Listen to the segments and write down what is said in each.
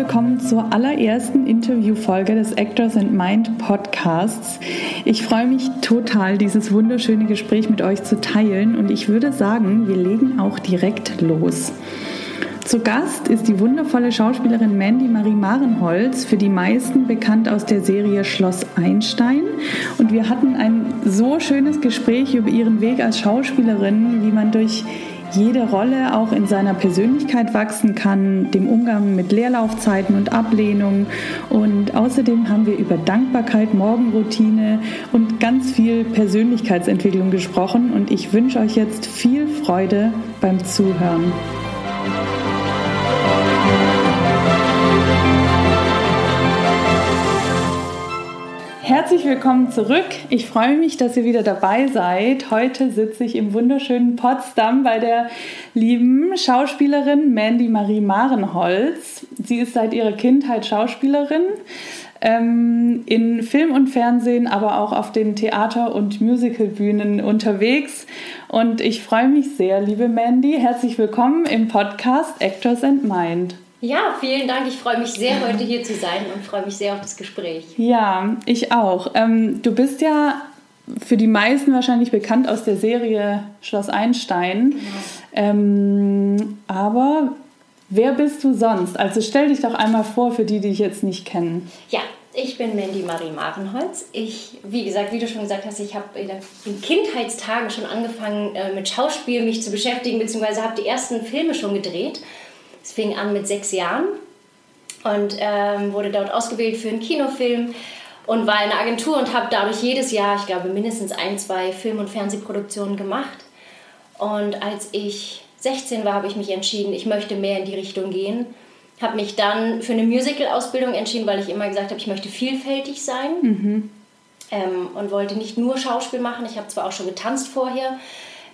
willkommen zur allerersten Interviewfolge des Actors and Mind Podcasts. Ich freue mich total, dieses wunderschöne Gespräch mit euch zu teilen und ich würde sagen, wir legen auch direkt los. Zu Gast ist die wundervolle Schauspielerin Mandy Marie Marenholz, für die meisten bekannt aus der Serie Schloss Einstein. Und wir hatten ein so schönes Gespräch über ihren Weg als Schauspielerin, wie man durch jede Rolle auch in seiner Persönlichkeit wachsen kann, dem Umgang mit Leerlaufzeiten und Ablehnung. Und außerdem haben wir über Dankbarkeit, Morgenroutine und ganz viel Persönlichkeitsentwicklung gesprochen. Und ich wünsche euch jetzt viel Freude beim Zuhören. Herzlich willkommen zurück. Ich freue mich, dass ihr wieder dabei seid. Heute sitze ich im wunderschönen Potsdam bei der lieben Schauspielerin Mandy Marie Marenholz. Sie ist seit ihrer Kindheit Schauspielerin ähm, in Film und Fernsehen, aber auch auf den Theater- und Musicalbühnen unterwegs. Und ich freue mich sehr, liebe Mandy. Herzlich willkommen im Podcast Actors and Mind. Ja, vielen Dank. Ich freue mich sehr, heute hier zu sein und freue mich sehr auf das Gespräch. Ja, ich auch. Ähm, du bist ja für die meisten wahrscheinlich bekannt aus der Serie Schloss Einstein. Genau. Ähm, aber wer bist du sonst? Also stell dich doch einmal vor für die, die dich jetzt nicht kennen. Ja, ich bin Mandy Marie Marenholz. Ich, wie gesagt, wie du schon gesagt hast, ich habe in Kindheitstagen schon angefangen äh, mit Schauspiel mich zu beschäftigen, beziehungsweise habe die ersten Filme schon gedreht. Es fing an mit sechs Jahren und ähm, wurde dort ausgewählt für einen Kinofilm und war in einer Agentur und habe dadurch jedes Jahr, ich glaube, mindestens ein, zwei Film- und Fernsehproduktionen gemacht. Und als ich 16 war, habe ich mich entschieden, ich möchte mehr in die Richtung gehen. Habe mich dann für eine Musical-Ausbildung entschieden, weil ich immer gesagt habe, ich möchte vielfältig sein. Mhm. Ähm, und wollte nicht nur Schauspiel machen. Ich habe zwar auch schon getanzt vorher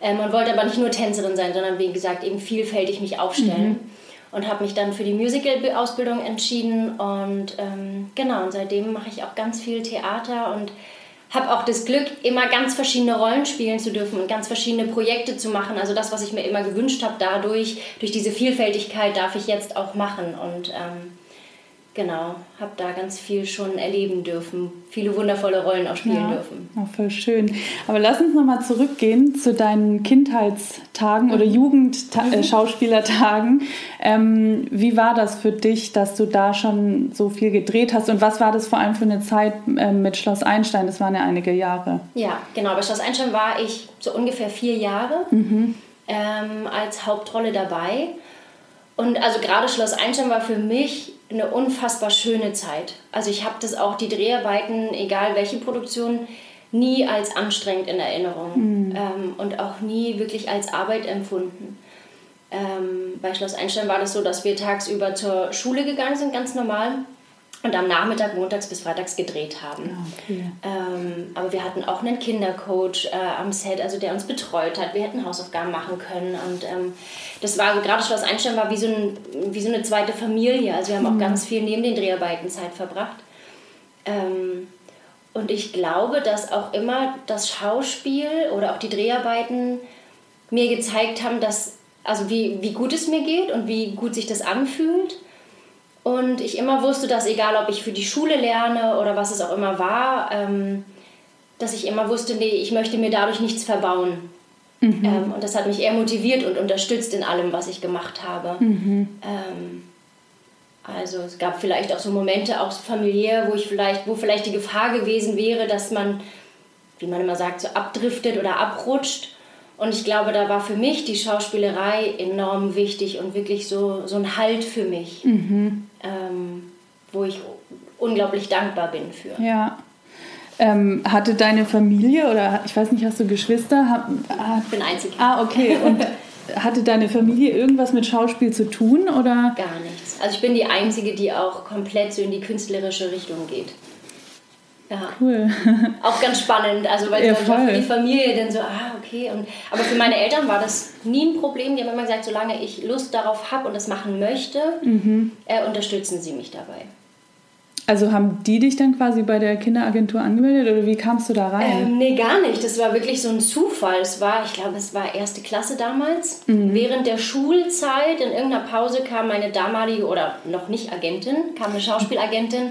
ähm, und wollte aber nicht nur Tänzerin sein, sondern wie gesagt eben vielfältig mich aufstellen. Mhm und habe mich dann für die Musical-Ausbildung entschieden und ähm, genau, und seitdem mache ich auch ganz viel Theater und habe auch das Glück, immer ganz verschiedene Rollen spielen zu dürfen und ganz verschiedene Projekte zu machen. Also das, was ich mir immer gewünscht habe, dadurch, durch diese Vielfältigkeit darf ich jetzt auch machen und ähm, genau, habe da ganz viel schon erleben dürfen, viele wundervolle Rollen auch spielen ja, dürfen. Oh, voll schön. Aber lass uns nochmal zurückgehen zu deinen Kindheitstagen mhm. oder Jugendschauspielertagen. Mhm. Ähm, wie war das für dich, dass du da schon so viel gedreht hast und was war das vor allem für eine Zeit äh, mit Schloss Einstein? Das waren ja einige Jahre. Ja, genau. Bei Schloss Einstein war ich so ungefähr vier Jahre mhm. ähm, als Hauptrolle dabei. Und also gerade Schloss Einstein war für mich eine unfassbar schöne Zeit. Also ich habe das auch, die Dreharbeiten, egal welche Produktion, nie als anstrengend in Erinnerung mhm. ähm, und auch nie wirklich als Arbeit empfunden. Ähm, bei Schloss Einstein war das so, dass wir tagsüber zur Schule gegangen sind, ganz normal und am Nachmittag montags bis freitags gedreht haben. Ah, okay. Ähm, aber wir hatten auch einen Kindercoach äh, am Set, also der uns betreut hat. Wir hätten Hausaufgaben machen können und ähm, das war gerade Schloss Einstein war wie so, ein, wie so eine zweite Familie. Also wir haben mhm. auch ganz viel neben den Dreharbeiten Zeit verbracht. Ähm, und ich glaube, dass auch immer das Schauspiel oder auch die Dreharbeiten mir gezeigt haben, dass, also wie, wie gut es mir geht und wie gut sich das anfühlt und ich immer wusste, dass egal ob ich für die Schule lerne oder was es auch immer war, ähm, dass ich immer wusste, nee, ich möchte mir dadurch nichts verbauen. Mhm. Ähm, und das hat mich eher motiviert und unterstützt in allem, was ich gemacht habe. Mhm. Ähm, also es gab vielleicht auch so Momente, auch familiär, wo ich vielleicht, wo vielleicht die Gefahr gewesen wäre, dass man, wie man immer sagt, so abdriftet oder abrutscht. Und ich glaube, da war für mich die Schauspielerei enorm wichtig und wirklich so, so ein Halt für mich, mhm. ähm, wo ich unglaublich dankbar bin für. Ja. Ähm, hatte deine Familie oder ich weiß nicht, hast du Geschwister? Hat, ich bin einzig. Ah, okay. Und hatte deine Familie irgendwas mit Schauspiel zu tun oder? Gar nichts. Also ich bin die Einzige, die auch komplett so in die künstlerische Richtung geht. Ja. Cool. Auch ganz spannend, also weil ja, dann die Familie dann so, ah, okay. Und, aber für meine Eltern war das nie ein Problem. Die haben immer gesagt, solange ich Lust darauf habe und das machen möchte, mhm. äh, unterstützen sie mich dabei. Also haben die dich dann quasi bei der Kinderagentur angemeldet oder wie kamst du da rein? Ähm, nee, gar nicht. Das war wirklich so ein Zufall. Es war, ich glaube, es war erste Klasse damals. Mhm. Während der Schulzeit, in irgendeiner Pause, kam meine damalige, oder noch nicht Agentin, kam eine Schauspielagentin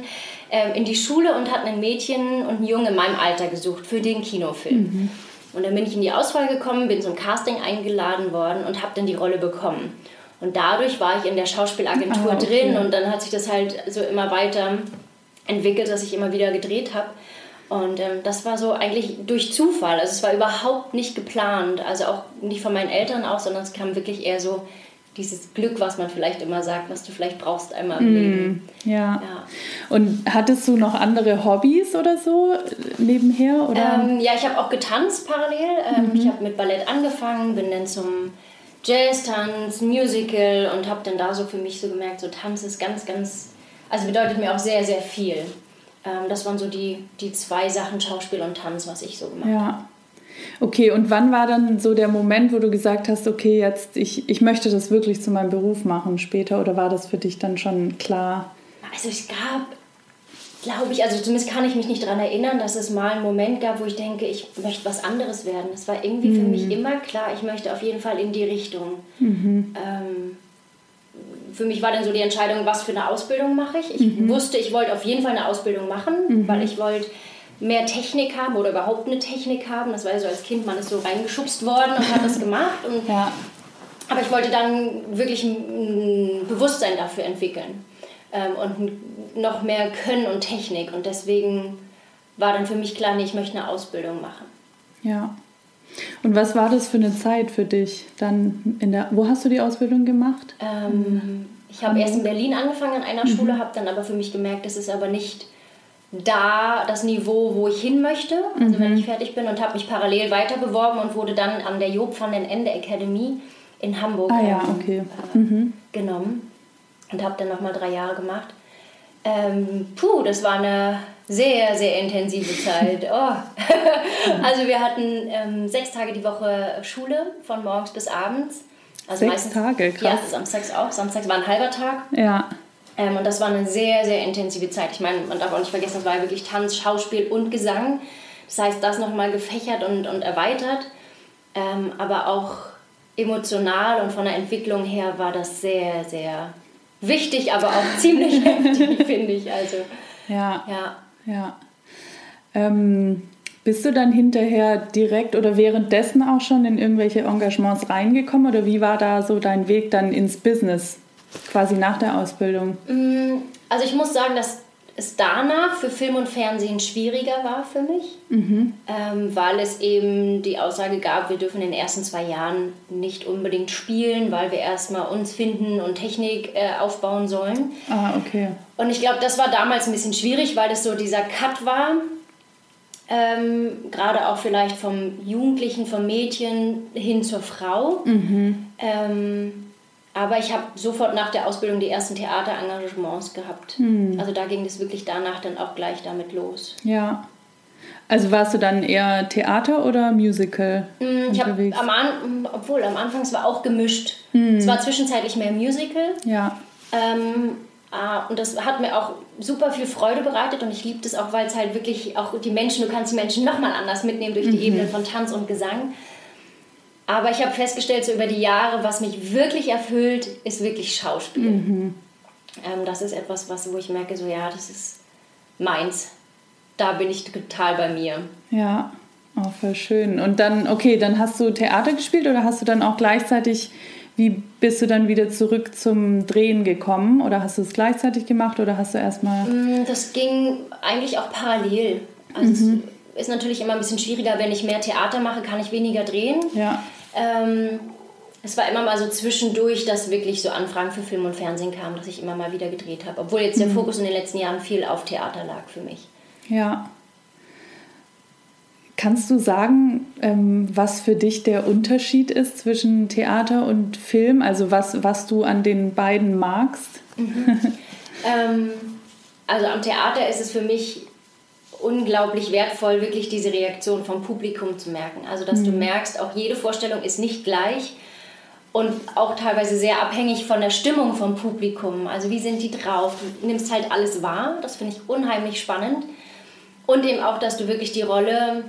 äh, in die Schule und hat ein Mädchen und einen Jungen in meinem Alter gesucht für den Kinofilm. Mhm. Und dann bin ich in die Auswahl gekommen, bin zum Casting eingeladen worden und habe dann die Rolle bekommen. Und dadurch war ich in der Schauspielagentur ah, okay. drin und dann hat sich das halt so immer weiter entwickelt, dass ich immer wieder gedreht habe. Und ähm, das war so eigentlich durch Zufall. Also es war überhaupt nicht geplant. Also auch nicht von meinen Eltern auch, sondern es kam wirklich eher so dieses Glück, was man vielleicht immer sagt, was du vielleicht brauchst einmal im mm, Leben. Ja. ja. Und hattest du noch andere Hobbys oder so nebenher? Oder? Ähm, ja, ich habe auch getanzt parallel. Ähm, mhm. Ich habe mit Ballett angefangen, bin dann zum Jazz-Tanz, Musical und habe dann da so für mich so gemerkt, so Tanz ist ganz, ganz also bedeutet mir auch sehr, sehr viel. Ähm, das waren so die, die zwei Sachen, Schauspiel und Tanz, was ich so gemacht ja. habe. Okay, und wann war dann so der Moment, wo du gesagt hast, okay, jetzt ich, ich möchte das wirklich zu meinem Beruf machen später oder war das für dich dann schon klar? Also es gab, glaube ich, also zumindest kann ich mich nicht daran erinnern, dass es mal einen Moment gab, wo ich denke, ich möchte was anderes werden. Es war irgendwie mhm. für mich immer klar, ich möchte auf jeden Fall in die Richtung. Mhm. Ähm, für mich war dann so die Entscheidung, was für eine Ausbildung mache ich. Ich mhm. wusste, ich wollte auf jeden Fall eine Ausbildung machen, mhm. weil ich wollte mehr Technik haben oder überhaupt eine Technik haben. Das war ja so als Kind, man ist so reingeschubst worden und hat das gemacht. Und, ja. Aber ich wollte dann wirklich ein Bewusstsein dafür entwickeln ähm, und noch mehr Können und Technik. Und deswegen war dann für mich klar, nee, ich möchte eine Ausbildung machen. Ja. Und was war das für eine Zeit für dich? Dann in der, wo hast du die Ausbildung gemacht? Ähm, ich habe erst in Berlin angefangen an einer Schule, mhm. habe dann aber für mich gemerkt, das ist aber nicht da das Niveau, wo ich hin möchte, also mhm. wenn ich fertig bin und habe mich parallel weiter beworben und wurde dann an der Job van den Ende Academy in Hamburg ah, ja, ähm, okay. äh, mhm. genommen und habe dann nochmal drei Jahre gemacht. Ähm, puh, das war eine sehr, sehr intensive Zeit. Oh. also wir hatten ähm, sechs Tage die Woche Schule, von morgens bis abends. Also sechs meistens, Tage, krass. Ja, samstags auch. Samstags war ein halber Tag. Ja. Ähm, und das war eine sehr, sehr intensive Zeit. Ich meine, man darf auch nicht vergessen, das war ja wirklich Tanz, Schauspiel und Gesang. Das heißt, das nochmal gefächert und, und erweitert. Ähm, aber auch emotional und von der Entwicklung her war das sehr, sehr wichtig, aber auch ziemlich heftig, finde ich. Also, ja. ja. Ja. Ähm, bist du dann hinterher direkt oder währenddessen auch schon in irgendwelche Engagements reingekommen oder wie war da so dein Weg dann ins Business, quasi nach der Ausbildung? Mm, also ich muss sagen, dass es danach für Film und Fernsehen schwieriger war für mich, mhm. ähm, weil es eben die Aussage gab, wir dürfen in den ersten zwei Jahren nicht unbedingt spielen, weil wir erstmal uns finden und Technik äh, aufbauen sollen. Ah, okay. Und ich glaube, das war damals ein bisschen schwierig, weil das so dieser Cut war. Ähm, Gerade auch vielleicht vom Jugendlichen, vom Mädchen hin zur Frau. Mhm. Ähm, aber ich habe sofort nach der Ausbildung die ersten Theaterengagements gehabt. Hm. Also da ging es wirklich danach dann auch gleich damit los. Ja. Also warst du dann eher Theater oder Musical? Hm, ich habe am An obwohl am Anfang es war auch gemischt. Hm. Es war zwischenzeitlich mehr Musical. Ja. Ähm, ah, und das hat mir auch super viel Freude bereitet und ich liebe das auch, weil es halt wirklich auch die Menschen, du kannst die Menschen nochmal anders mitnehmen durch die mhm. Ebene von Tanz und Gesang. Aber ich habe festgestellt, so über die Jahre, was mich wirklich erfüllt, ist wirklich Schauspiel. Mhm. Ähm, das ist etwas, was, wo ich merke, so ja, das ist meins. Da bin ich total bei mir. Ja, oh, voll schön. Und dann, okay, dann hast du Theater gespielt oder hast du dann auch gleichzeitig, wie bist du dann wieder zurück zum Drehen gekommen? Oder hast du es gleichzeitig gemacht oder hast du erstmal. Mm, das ging eigentlich auch parallel. Also mhm. es ist natürlich immer ein bisschen schwieriger, wenn ich mehr Theater mache, kann ich weniger drehen. Ja. Ähm, es war immer mal so zwischendurch, dass wirklich so Anfragen für Film und Fernsehen kamen, dass ich immer mal wieder gedreht habe. Obwohl jetzt der mhm. Fokus in den letzten Jahren viel auf Theater lag für mich. Ja. Kannst du sagen, ähm, was für dich der Unterschied ist zwischen Theater und Film? Also was, was du an den beiden magst? Mhm. ähm, also am Theater ist es für mich unglaublich wertvoll, wirklich diese Reaktion vom Publikum zu merken. Also, dass mhm. du merkst, auch jede Vorstellung ist nicht gleich. und auch teilweise sehr abhängig von der Stimmung vom Publikum. Also wie sind die drauf? Du nimmst halt alles wahr, das finde ich unheimlich spannend. Und eben auch, dass du wirklich die Rolle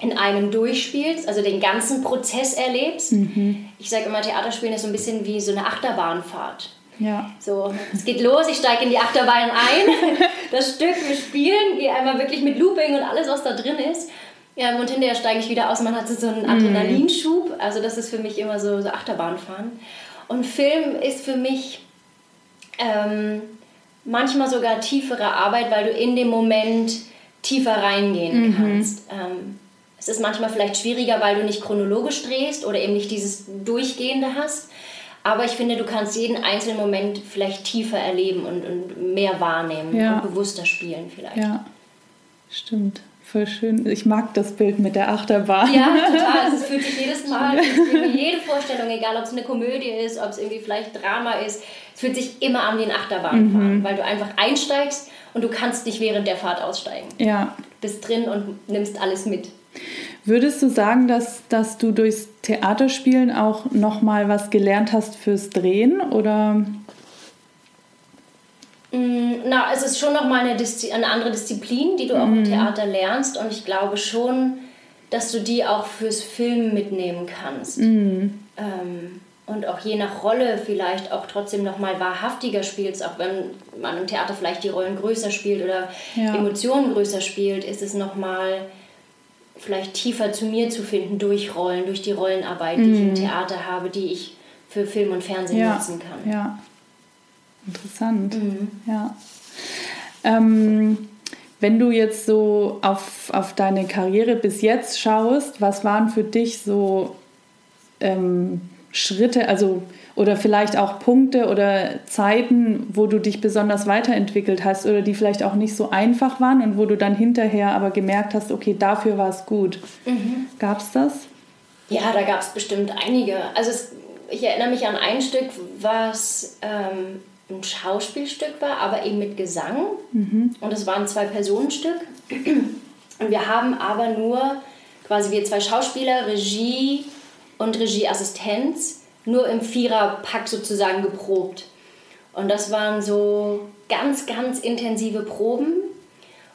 in einem durchspielst, also den ganzen Prozess erlebst. Mhm. Ich sage immer, Theaterspielen ist so ein bisschen wie so eine Achterbahnfahrt. Ja. So, es geht los, ich steige in die Achterbahn ein, das Stück, wir spielen, gehe einmal wirklich mit Looping und alles, was da drin ist. Ja, und hinterher steige ich wieder aus, man hat so einen Adrenalinschub. Also das ist für mich immer so, so Achterbahnfahren. Und Film ist für mich ähm, manchmal sogar tiefere Arbeit, weil du in dem Moment tiefer reingehen mhm. kannst. Ähm, es ist manchmal vielleicht schwieriger, weil du nicht chronologisch drehst oder eben nicht dieses Durchgehende hast. Aber ich finde, du kannst jeden einzelnen Moment vielleicht tiefer erleben und, und mehr wahrnehmen ja. und bewusster spielen vielleicht. Ja, stimmt. Voll schön. Ich mag das Bild mit der Achterbahn. Ja, total. Es fühlt sich jedes Mal, jede Vorstellung, egal ob es eine Komödie ist, ob es irgendwie vielleicht Drama ist, es fühlt sich immer an wie ein Achterbahnfahren, mhm. weil du einfach einsteigst und du kannst nicht während der Fahrt aussteigen. Ja. Du bist drin und nimmst alles mit. Würdest du sagen, dass, dass du durchs Theaterspielen auch nochmal was gelernt hast fürs Drehen oder Mm, na, es ist schon nochmal eine, eine andere Disziplin, die du auch im mhm. Theater lernst. Und ich glaube schon, dass du die auch fürs Film mitnehmen kannst. Mhm. Ähm, und auch je nach Rolle vielleicht auch trotzdem nochmal wahrhaftiger spielst, auch wenn man im Theater vielleicht die Rollen größer spielt oder ja. Emotionen größer spielt, ist es nochmal vielleicht tiefer zu mir zu finden durch Rollen, durch die Rollenarbeit, die ich im mhm. Theater habe, die ich für Film und Fernsehen ja. nutzen kann. Ja. Interessant, mhm. ja. Ähm, wenn du jetzt so auf, auf deine Karriere bis jetzt schaust, was waren für dich so ähm, Schritte, also oder vielleicht auch Punkte oder Zeiten, wo du dich besonders weiterentwickelt hast oder die vielleicht auch nicht so einfach waren und wo du dann hinterher aber gemerkt hast, okay, dafür war es gut. Mhm. Gab es das? Ja, da gab es bestimmt einige. Also es, ich erinnere mich an ein Stück, was ähm, ein Schauspielstück war, aber eben mit Gesang. Mhm. Und es war ein Zwei-Personen-Stück. Und wir haben aber nur, quasi wir zwei Schauspieler, Regie und Regieassistenz, nur im Viererpack sozusagen geprobt. Und das waren so ganz, ganz intensive Proben,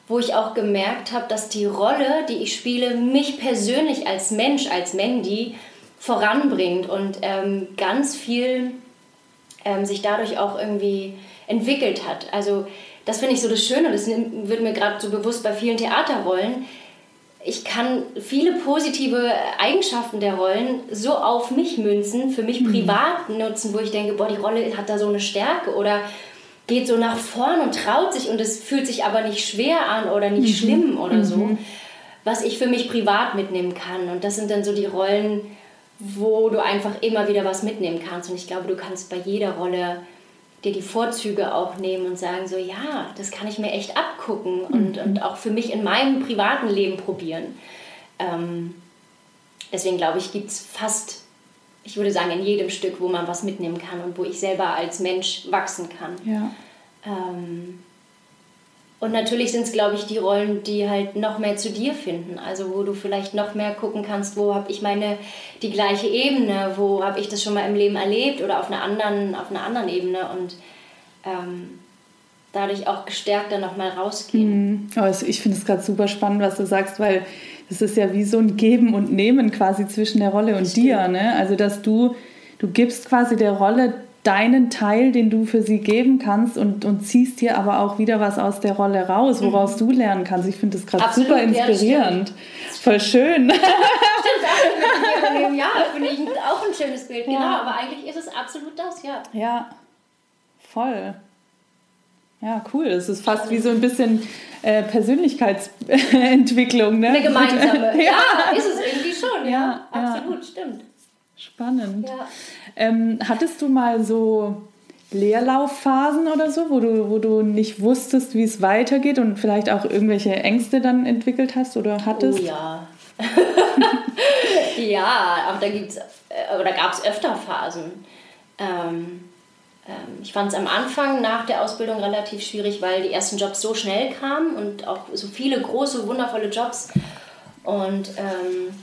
wo ich auch gemerkt habe, dass die Rolle, die ich spiele, mich persönlich als Mensch, als Mandy voranbringt und ähm, ganz viel ähm, sich dadurch auch irgendwie entwickelt hat. Also das finde ich so das Schöne, das wird mir gerade so bewusst bei vielen Theaterrollen. Ich kann viele positive Eigenschaften der Rollen so auf mich münzen, für mich mhm. privat nutzen, wo ich denke, boah, die Rolle hat da so eine Stärke oder geht so nach vorn und traut sich und es fühlt sich aber nicht schwer an oder nicht mhm. schlimm oder mhm. so, was ich für mich privat mitnehmen kann. Und das sind dann so die Rollen, wo du einfach immer wieder was mitnehmen kannst. Und ich glaube, du kannst bei jeder Rolle dir die Vorzüge auch nehmen und sagen, so ja, das kann ich mir echt abgucken und, mhm. und auch für mich in meinem privaten Leben probieren. Ähm, deswegen glaube ich, gibt es fast, ich würde sagen, in jedem Stück, wo man was mitnehmen kann und wo ich selber als Mensch wachsen kann. Ja. Ähm, und natürlich sind es, glaube ich, die Rollen, die halt noch mehr zu dir finden. Also wo du vielleicht noch mehr gucken kannst, wo habe ich meine die gleiche Ebene, wo habe ich das schon mal im Leben erlebt oder auf einer anderen, auf einer anderen Ebene und ähm, dadurch auch gestärkter nochmal rausgehen. Mhm. Also ich finde es gerade super spannend, was du sagst, weil es ist ja wie so ein Geben und Nehmen quasi zwischen der Rolle und dir. Ne? Also dass du, du gibst quasi der Rolle deinen Teil, den du für sie geben kannst und, und ziehst dir aber auch wieder was aus der Rolle raus, woraus mhm. du lernen kannst. Ich finde das gerade super inspirierend. Ja, Voll schön. ja, finde ich auch ein schönes Bild. Genau, aber eigentlich ist es absolut das, ja. Ja, voll. Ja, cool. Es ist fast wie so ein bisschen äh, Persönlichkeitsentwicklung. Ne? Eine gemeinsame. ja. ja, ist es irgendwie schon. Ja, ja absolut, stimmt. Spannend. Ja. Ähm, hattest du mal so Leerlaufphasen oder so, wo du, wo du nicht wusstest, wie es weitergeht und vielleicht auch irgendwelche Ängste dann entwickelt hast oder hattest? Oh ja. ja, aber da gibt's äh, oder gab es öfter Phasen. Ähm, ähm, ich fand es am Anfang nach der Ausbildung relativ schwierig, weil die ersten Jobs so schnell kamen und auch so viele große, wundervolle Jobs. Und ähm,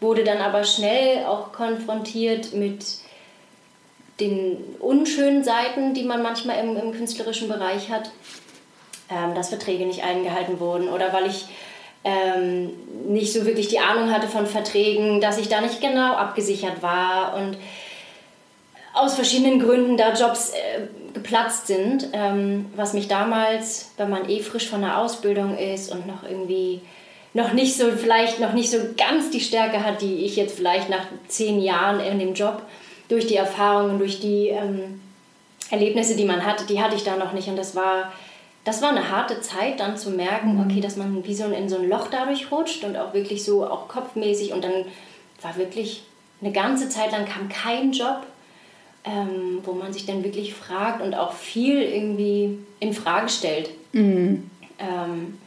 wurde dann aber schnell auch konfrontiert mit den unschönen Seiten, die man manchmal im, im künstlerischen Bereich hat, ähm, dass Verträge nicht eingehalten wurden oder weil ich ähm, nicht so wirklich die Ahnung hatte von Verträgen, dass ich da nicht genau abgesichert war und aus verschiedenen Gründen da Jobs äh, geplatzt sind, ähm, was mich damals, wenn man eh frisch von der Ausbildung ist und noch irgendwie noch nicht so, vielleicht noch nicht so ganz die Stärke hat, die ich jetzt vielleicht nach zehn Jahren in dem Job durch die Erfahrungen, durch die ähm, Erlebnisse, die man hatte, die hatte ich da noch nicht. Und das war, das war eine harte Zeit, dann zu merken, mhm. okay, dass man wie so in so ein Loch dadurch rutscht und auch wirklich so auch kopfmäßig. Und dann war wirklich eine ganze Zeit lang kam kein Job, ähm, wo man sich dann wirklich fragt und auch viel irgendwie in Frage stellt. Mhm. Ähm,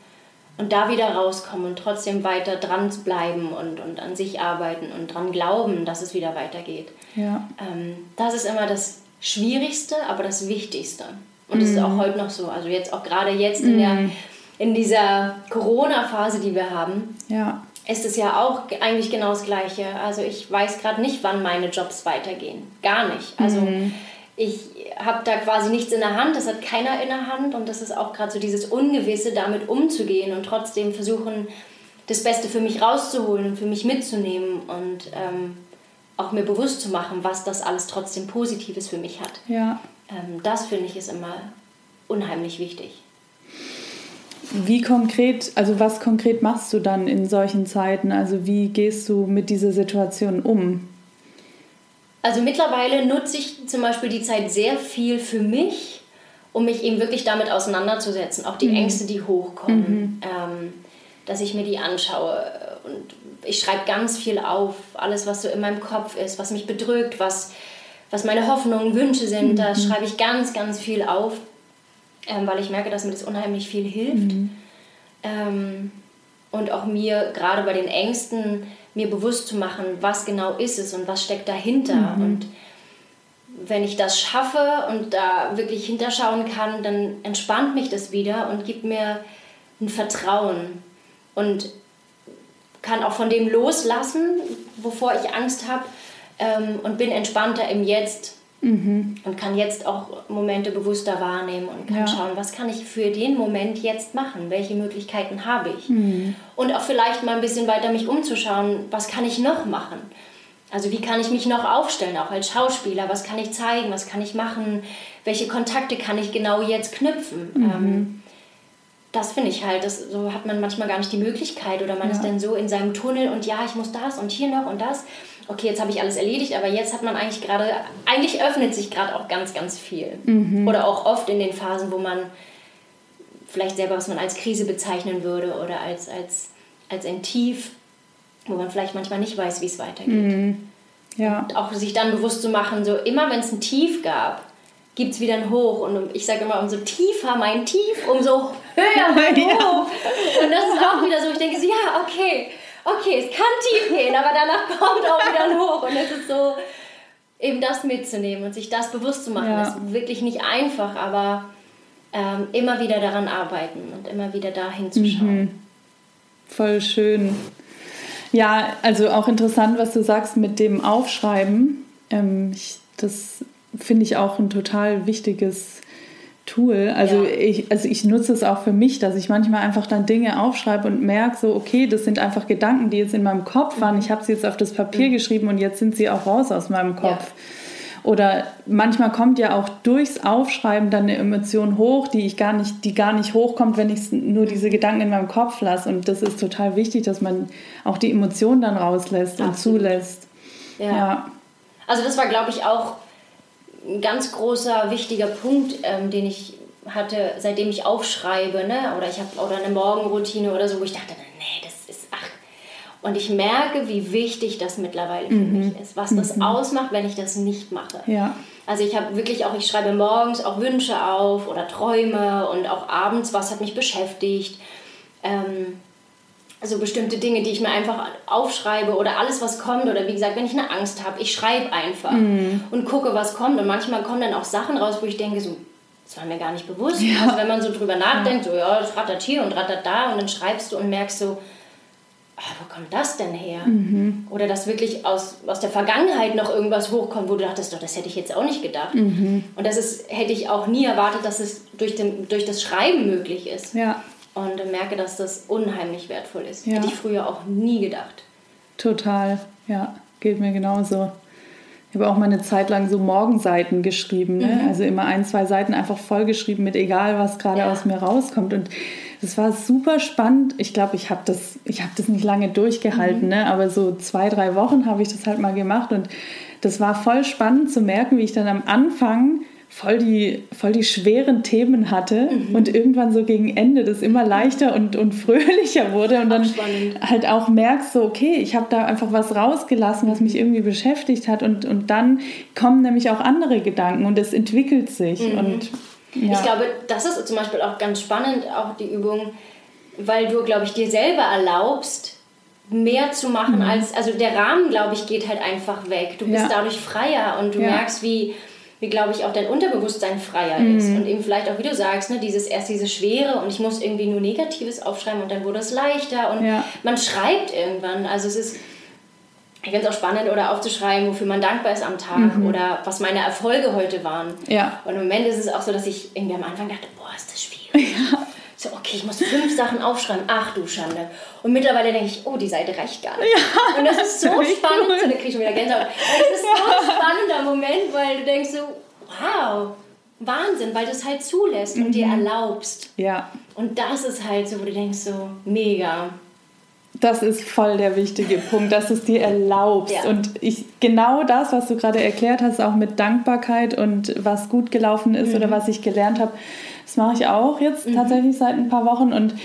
und da wieder rauskommen und trotzdem weiter dran bleiben und, und an sich arbeiten und dran glauben, dass es wieder weitergeht. Ja. Ähm, das ist immer das Schwierigste, aber das Wichtigste. Und es mm. ist auch mhm. heute noch so. Also jetzt auch gerade jetzt in, der, mhm. in dieser Corona-Phase, die wir haben, ja. ist es ja auch eigentlich genau das Gleiche. Also ich weiß gerade nicht, wann meine Jobs weitergehen. Gar nicht. Also mm. ich habe da quasi nichts in der Hand, das hat keiner in der Hand und das ist auch gerade so dieses Ungewisse, damit umzugehen und trotzdem versuchen, das Beste für mich rauszuholen und für mich mitzunehmen und ähm, auch mir bewusst zu machen, was das alles trotzdem Positives für mich hat. Ja. Ähm, das finde ich ist immer unheimlich wichtig. Wie konkret, also was konkret machst du dann in solchen Zeiten? Also wie gehst du mit dieser Situation um? Also mittlerweile nutze ich zum Beispiel die Zeit sehr viel für mich, um mich eben wirklich damit auseinanderzusetzen. Auch die mhm. Ängste, die hochkommen, mhm. ähm, dass ich mir die anschaue. Und ich schreibe ganz viel auf, alles, was so in meinem Kopf ist, was mich bedrückt, was, was meine Hoffnungen, Wünsche sind. Mhm. Da schreibe ich ganz, ganz viel auf, ähm, weil ich merke, dass mir das unheimlich viel hilft. Mhm. Ähm, und auch mir gerade bei den Ängsten mir bewusst zu machen, was genau ist es und was steckt dahinter. Mhm. Und wenn ich das schaffe und da wirklich hinterschauen kann, dann entspannt mich das wieder und gibt mir ein Vertrauen und kann auch von dem loslassen, wovor ich Angst habe ähm, und bin entspannter im Jetzt Mhm. Und kann jetzt auch Momente bewusster wahrnehmen und kann ja. schauen, was kann ich für den Moment jetzt machen? Welche Möglichkeiten habe ich? Mhm. Und auch vielleicht mal ein bisschen weiter mich umzuschauen, was kann ich noch machen? Also wie kann ich mich noch aufstellen, auch als Schauspieler? Was kann ich zeigen? Was kann ich machen? Welche Kontakte kann ich genau jetzt knüpfen? Mhm. Ähm, das finde ich halt, das, so hat man manchmal gar nicht die Möglichkeit oder man ja. ist dann so in seinem Tunnel und ja, ich muss das und hier noch und das okay, jetzt habe ich alles erledigt, aber jetzt hat man eigentlich gerade, eigentlich öffnet sich gerade auch ganz, ganz viel. Mhm. Oder auch oft in den Phasen, wo man vielleicht selber, was man als Krise bezeichnen würde oder als, als, als ein Tief, wo man vielleicht manchmal nicht weiß, wie es weitergeht. Mhm. Ja. Und auch sich dann bewusst zu machen, so immer wenn es ein Tief gab, gibt es wieder ein Hoch. Und ich sage immer, umso tiefer mein Tief, umso höher mein Hoch. Ja. Und das ist auch wieder so, ich denke so, ja, okay, okay, es kann tief gehen, aber danach kommt auch wieder ein Hoch. Und es ist so, eben das mitzunehmen und sich das bewusst zu machen, ja. ist wirklich nicht einfach, aber ähm, immer wieder daran arbeiten und immer wieder da hinzuschauen. Mhm. Voll schön. Ja, also auch interessant, was du sagst mit dem Aufschreiben. Ähm, ich, das finde ich auch ein total wichtiges Tool. Also, ja. ich, also ich nutze es auch für mich, dass ich manchmal einfach dann Dinge aufschreibe und merke, so, okay, das sind einfach Gedanken, die jetzt in meinem Kopf waren. Ich habe sie jetzt auf das Papier mhm. geschrieben und jetzt sind sie auch raus aus meinem Kopf. Ja. Oder manchmal kommt ja auch durchs Aufschreiben dann eine Emotion hoch, die ich gar nicht, die gar nicht hochkommt, wenn ich nur diese Gedanken in meinem Kopf lasse. Und das ist total wichtig, dass man auch die Emotion dann rauslässt Absolut. und zulässt. Ja. ja. Also das war, glaube ich, auch ein ganz großer, wichtiger Punkt, ähm, den ich hatte, seitdem ich aufschreibe, ne? oder ich habe oder eine Morgenroutine oder so, wo ich dachte, nee, das ist ach. Und ich merke, wie wichtig das mittlerweile für mhm. mich ist, was das mhm. ausmacht, wenn ich das nicht mache. Ja. Also ich habe wirklich auch, ich schreibe morgens auch Wünsche auf oder Träume und auch abends, was hat mich beschäftigt. Ähm, also bestimmte Dinge, die ich mir einfach aufschreibe oder alles, was kommt. Oder wie gesagt, wenn ich eine Angst habe, ich schreibe einfach mm. und gucke, was kommt. Und manchmal kommen dann auch Sachen raus, wo ich denke, so, das war mir gar nicht bewusst. Ja. Also wenn man so drüber nachdenkt, ja. so ja, das rattert hier und rattert da und dann schreibst du und merkst so, oh, wo kommt das denn her? Mhm. Oder dass wirklich aus, aus der Vergangenheit noch irgendwas hochkommt, wo du dachtest, doch, das hätte ich jetzt auch nicht gedacht. Mhm. Und das ist, hätte ich auch nie erwartet, dass es durch, den, durch das Schreiben möglich ist. Ja. Und merke, dass das unheimlich wertvoll ist. Ja. Hätte ich früher auch nie gedacht. Total, ja, geht mir genauso. Ich habe auch mal eine Zeit lang so Morgenseiten geschrieben. Ne? Mhm. Also immer ein, zwei Seiten einfach vollgeschrieben mit egal, was gerade ja. aus mir rauskommt. Und das war super spannend. Ich glaube, ich habe das, hab das nicht lange durchgehalten, mhm. ne? aber so zwei, drei Wochen habe ich das halt mal gemacht. Und das war voll spannend zu merken, wie ich dann am Anfang voll die, voll die schweren Themen hatte mhm. und irgendwann so gegen Ende das immer leichter und, und fröhlicher wurde und dann halt auch merkst so, okay, ich habe da einfach was rausgelassen, was mich irgendwie beschäftigt hat und, und dann kommen nämlich auch andere Gedanken und es entwickelt sich mhm. und ja. Ich glaube, das ist zum Beispiel auch ganz spannend, auch die Übung, weil du, glaube ich, dir selber erlaubst, mehr zu machen mhm. als, also der Rahmen, glaube ich, geht halt einfach weg. Du bist ja. dadurch freier und du ja. merkst, wie, wie glaube ich, auch dein Unterbewusstsein freier mhm. ist. Und eben vielleicht auch, wie du sagst, ne, dieses erst diese Schwere und ich muss irgendwie nur Negatives aufschreiben und dann wurde es leichter und ja. man schreibt irgendwann. Also es ist ich finde es auch spannend, oder aufzuschreiben, wofür man dankbar ist am Tag mhm. oder was meine Erfolge heute waren. Ja. Und im Moment ist es auch so, dass ich irgendwie am Anfang dachte, boah, ist das schwierig. Ja. So, okay, ich muss fünf Sachen aufschreiben. Ach du Schande. Und mittlerweile denke ich, oh, die Seite reicht gar nicht. Ja, und das ist so spannend. Cool. So, da kriege ich schon wieder Gänsehaut. Es ist ja. so ein spannender Moment, weil du denkst so, wow, Wahnsinn, weil du es halt zulässt mhm. und dir erlaubst. Ja. Und das ist halt so, wo du denkst so, mega. Das ist voll der wichtige Punkt, dass du es dir erlaubst. Ja. Und ich genau das, was du gerade erklärt hast, auch mit Dankbarkeit und was gut gelaufen ist mhm. oder was ich gelernt habe, das mache ich auch jetzt mhm. tatsächlich seit ein paar Wochen. Und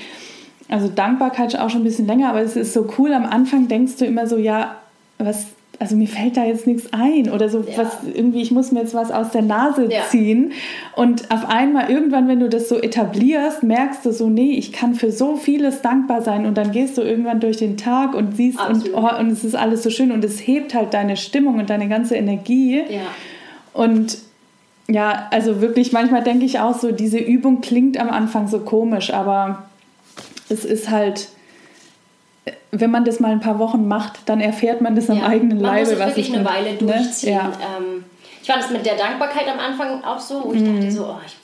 also Dankbarkeit auch schon ein bisschen länger, aber es ist so cool. Am Anfang denkst du immer so, ja, was also mir fällt da jetzt nichts ein oder so ja. was irgendwie ich muss mir jetzt was aus der Nase ja. ziehen und auf einmal irgendwann wenn du das so etablierst merkst du so nee ich kann für so vieles dankbar sein und dann gehst du irgendwann durch den Tag und siehst und, oh, und es ist alles so schön und es hebt halt deine Stimmung und deine ganze Energie ja. und ja also wirklich manchmal denke ich auch so diese Übung klingt am Anfang so komisch aber es ist halt wenn man das mal ein paar Wochen macht, dann erfährt man das ja, am eigenen man Leibe. Man muss es wirklich eine Weile ne? durchziehen. Ne? Ja. Ähm, ich fand es mit der Dankbarkeit am Anfang auch so, wo ich mhm. dachte so, oh, ich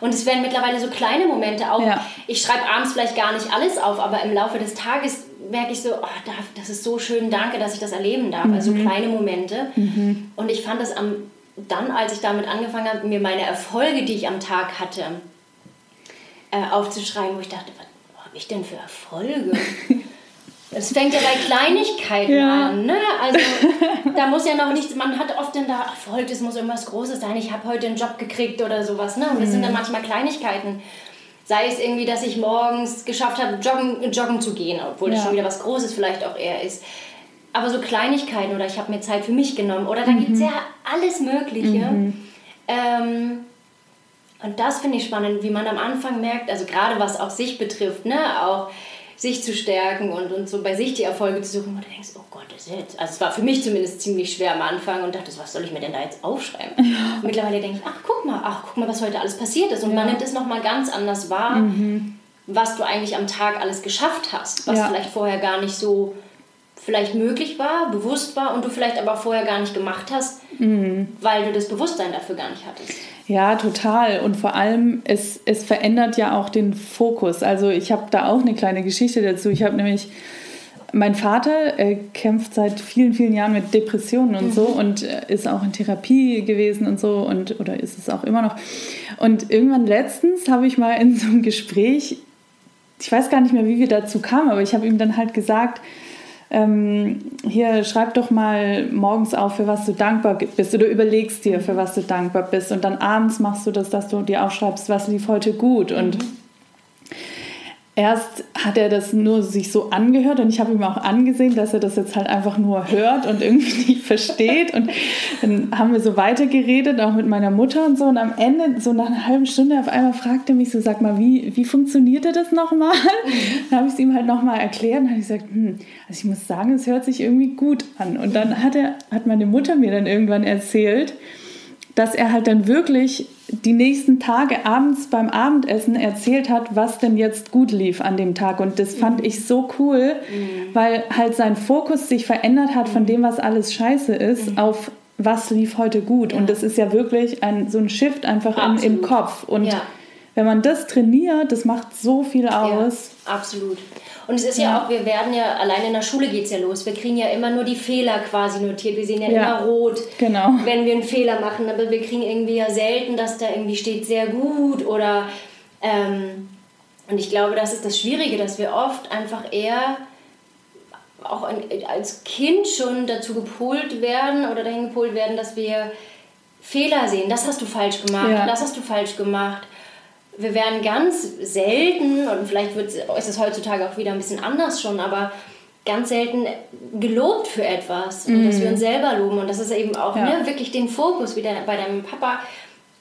und es werden mittlerweile so kleine Momente auch. Ja. Ich schreibe abends vielleicht gar nicht alles auf, aber im Laufe des Tages merke ich so, oh, das ist so schön, danke, dass ich das erleben darf. Also mhm. Also kleine Momente. Mhm. Und ich fand das am, dann, als ich damit angefangen habe, mir meine Erfolge, die ich am Tag hatte, äh, aufzuschreiben, wo ich dachte, was habe ich denn für Erfolge? Es fängt ja bei Kleinigkeiten ja. an. Ne? Also da muss ja noch nichts, man hat oft dann da Erfolg, es muss irgendwas Großes sein, ich habe heute einen Job gekriegt oder sowas. Ne? Und das mhm. sind dann mhm. manchmal Kleinigkeiten. Sei es irgendwie, dass ich morgens geschafft habe, joggen, joggen zu gehen, obwohl ja. das schon wieder was Großes vielleicht auch eher ist. Aber so Kleinigkeiten oder ich habe mir Zeit für mich genommen oder da mhm. gibt es ja alles Mögliche. Mhm. Ähm, und das finde ich spannend, wie man am Anfang merkt, also gerade was auch sich betrifft, ne, auch sich zu stärken und, und so bei sich die Erfolge zu suchen, wo du denkst, oh Gott, das ist jetzt. Also es war für mich zumindest ziemlich schwer am Anfang und dachte, was soll ich mir denn da jetzt aufschreiben? Ja. Mittlerweile denke ich, ach guck mal, ach guck mal, was heute alles passiert ist. Und ja. man nimmt es nochmal ganz anders wahr, mhm. was du eigentlich am Tag alles geschafft hast, was ja. vielleicht vorher gar nicht so vielleicht möglich war, bewusst war und du vielleicht aber vorher gar nicht gemacht hast, mhm. weil du das Bewusstsein dafür gar nicht hattest. Ja, total. Und vor allem, es, es verändert ja auch den Fokus. Also ich habe da auch eine kleine Geschichte dazu. Ich habe nämlich, mein Vater äh, kämpft seit vielen, vielen Jahren mit Depressionen und mhm. so und äh, ist auch in Therapie gewesen und so und oder ist es auch immer noch. Und irgendwann letztens habe ich mal in so einem Gespräch, ich weiß gar nicht mehr, wie wir dazu kamen, aber ich habe ihm dann halt gesagt, ähm, hier schreib doch mal morgens auf, für was du dankbar bist. Oder überlegst dir, für was du dankbar bist. Und dann abends machst du das, dass du dir aufschreibst, was lief heute gut. Und mhm erst hat er das nur sich so angehört und ich habe ihm auch angesehen, dass er das jetzt halt einfach nur hört und irgendwie nicht versteht. Und dann haben wir so weitergeredet, auch mit meiner Mutter und so. Und am Ende, so nach einer halben Stunde, auf einmal fragte er mich so, sag mal, wie, wie funktionierte das nochmal? Mhm. Dann habe ich es ihm halt nochmal erklärt und habe gesagt, hm, also ich muss sagen, es hört sich irgendwie gut an. Und dann hat, er, hat meine Mutter mir dann irgendwann erzählt, dass er halt dann wirklich die nächsten Tage abends beim Abendessen erzählt hat, was denn jetzt gut lief an dem Tag. Und das fand mhm. ich so cool, mhm. weil halt sein Fokus sich verändert hat von dem, was alles scheiße ist, mhm. auf was lief heute gut. Ja. Und das ist ja wirklich ein, so ein Shift einfach im, im, Kopf. Und ja. wenn man das trainiert, das macht so viel aus. Ja, absolut. Und es ist ja. ja, auch, wir werden ja, allein in der Schule geht es ja los. Wir kriegen ja immer nur die Fehler quasi notiert. Wir sehen ja, ja, immer rot, genau. wenn wir einen Fehler machen. Aber wir kriegen irgendwie ja selten, dass da irgendwie steht sehr gut oder. Ähm, und ich glaube, das ist das Schwierige, dass wir oft einfach eher auch als Kind schon dazu gepolt werden oder dahin gepolt werden, dass wir Fehler sehen. Das hast du falsch gemacht, ja. das hast du falsch gemacht wir werden ganz selten, und vielleicht wird, ist es heutzutage auch wieder ein bisschen anders schon, aber ganz selten gelobt für etwas und dass wir uns mhm. selber loben und das ist eben auch ja. ne, wirklich den Fokus wieder bei deinem Papa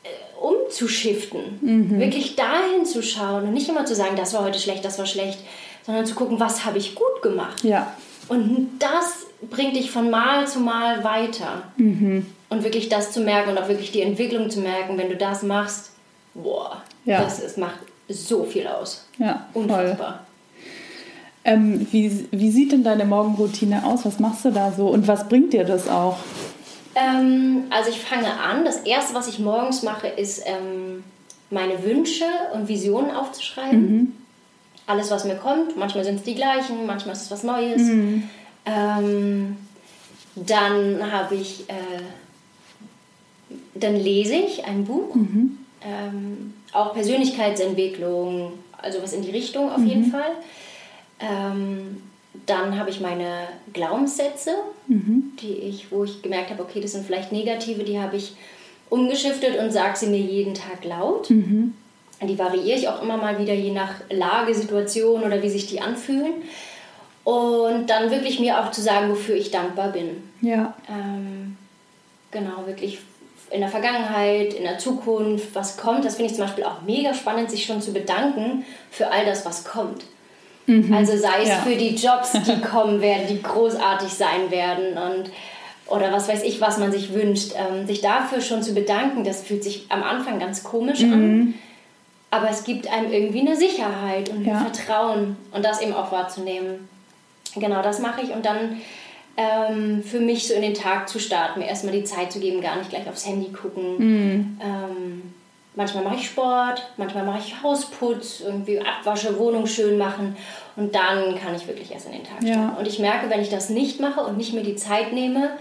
äh, umzuschiften, mhm. wirklich dahin zu schauen und nicht immer zu sagen, das war heute schlecht, das war schlecht, sondern zu gucken, was habe ich gut gemacht. Ja. Und das bringt dich von Mal zu Mal weiter. Mhm. Und wirklich das zu merken und auch wirklich die Entwicklung zu merken, wenn du das machst, boah, ja. Das ist, macht so viel aus. Ja, Unfassbar. Ähm, wie, wie sieht denn deine Morgenroutine aus? Was machst du da so und was bringt dir das auch? Ähm, also ich fange an. Das Erste, was ich morgens mache, ist ähm, meine Wünsche und Visionen aufzuschreiben. Mhm. Alles, was mir kommt. Manchmal sind es die gleichen, manchmal ist es was Neues. Mhm. Ähm, dann habe ich, äh, dann lese ich ein Buch. Mhm. Ähm, auch Persönlichkeitsentwicklung, also was in die Richtung auf mhm. jeden Fall. Ähm, dann habe ich meine Glaubenssätze, mhm. die ich, wo ich gemerkt habe, okay, das sind vielleicht negative, die habe ich umgeschiftet und sage sie mir jeden Tag laut. Mhm. Die variiere ich auch immer mal wieder, je nach Lage, Situation oder wie sich die anfühlen. Und dann wirklich mir auch zu sagen, wofür ich dankbar bin. Ja. Ähm, genau, wirklich in der Vergangenheit, in der Zukunft, was kommt. Das finde ich zum Beispiel auch mega spannend, sich schon zu bedanken für all das, was kommt. Mhm. Also sei es ja. für die Jobs, die kommen werden, die großartig sein werden und oder was weiß ich, was man sich wünscht. Ähm, sich dafür schon zu bedanken, das fühlt sich am Anfang ganz komisch mhm. an. Aber es gibt einem irgendwie eine Sicherheit und ein ja. Vertrauen und das eben auch wahrzunehmen. Genau, das mache ich und dann ähm, für mich so in den Tag zu starten, mir erstmal die Zeit zu geben, gar nicht gleich aufs Handy gucken. Mhm. Ähm, manchmal mache ich Sport, manchmal mache ich Hausputz, irgendwie Abwasche, Wohnung schön machen und dann kann ich wirklich erst in den Tag starten. Ja. Und ich merke, wenn ich das nicht mache und nicht mir die Zeit nehme,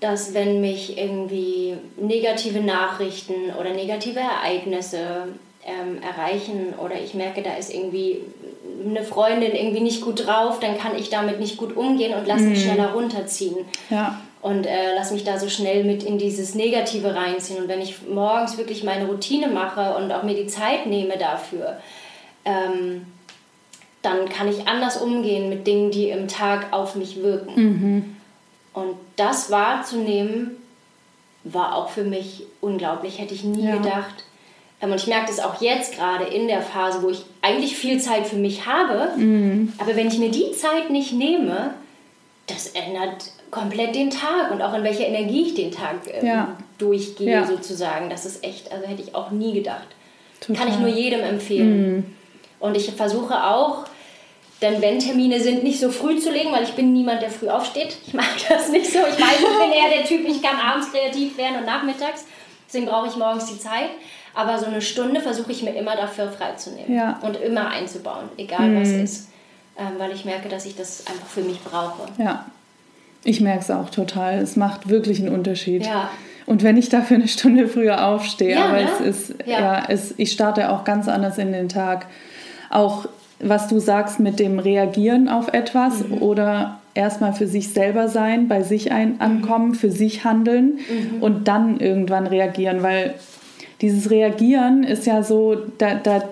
dass wenn mich irgendwie negative Nachrichten oder negative Ereignisse ähm, erreichen oder ich merke, da ist irgendwie eine Freundin irgendwie nicht gut drauf, dann kann ich damit nicht gut umgehen und lass mich mhm. schneller runterziehen. Ja. Und äh, lass mich da so schnell mit in dieses Negative reinziehen. Und wenn ich morgens wirklich meine Routine mache und auch mir die Zeit nehme dafür, ähm, dann kann ich anders umgehen mit Dingen, die im Tag auf mich wirken. Mhm. Und das wahrzunehmen, war auch für mich unglaublich. Hätte ich nie ja. gedacht und ich merke das auch jetzt gerade in der Phase, wo ich eigentlich viel Zeit für mich habe. Mhm. Aber wenn ich mir die Zeit nicht nehme, das ändert komplett den Tag und auch in welcher Energie ich den Tag ähm, ja. durchgehe, ja. sozusagen. Das ist echt, also hätte ich auch nie gedacht. Total. Kann ich nur jedem empfehlen. Mhm. Und ich versuche auch, denn wenn Termine sind, nicht so früh zu legen, weil ich bin niemand, der früh aufsteht. Ich mag das nicht so. Ich weiß, ich bin eher der Typ, ich kann abends kreativ werden und nachmittags. Deswegen brauche ich morgens die Zeit. Aber so eine Stunde versuche ich mir immer dafür freizunehmen ja. und immer einzubauen, egal mhm. was ist. Ähm, weil ich merke, dass ich das einfach für mich brauche. Ja, ich merke es auch total. Es macht wirklich einen Unterschied. Ja. Und wenn ich dafür eine Stunde früher aufstehe, ja, aber ne? es ist, ja, ja es, ich starte auch ganz anders in den Tag. Auch was du sagst mit dem Reagieren auf etwas mhm. oder erstmal für sich selber sein, bei sich ein, ankommen, mhm. für sich handeln mhm. und dann irgendwann reagieren, weil dieses Reagieren ist ja so, da, da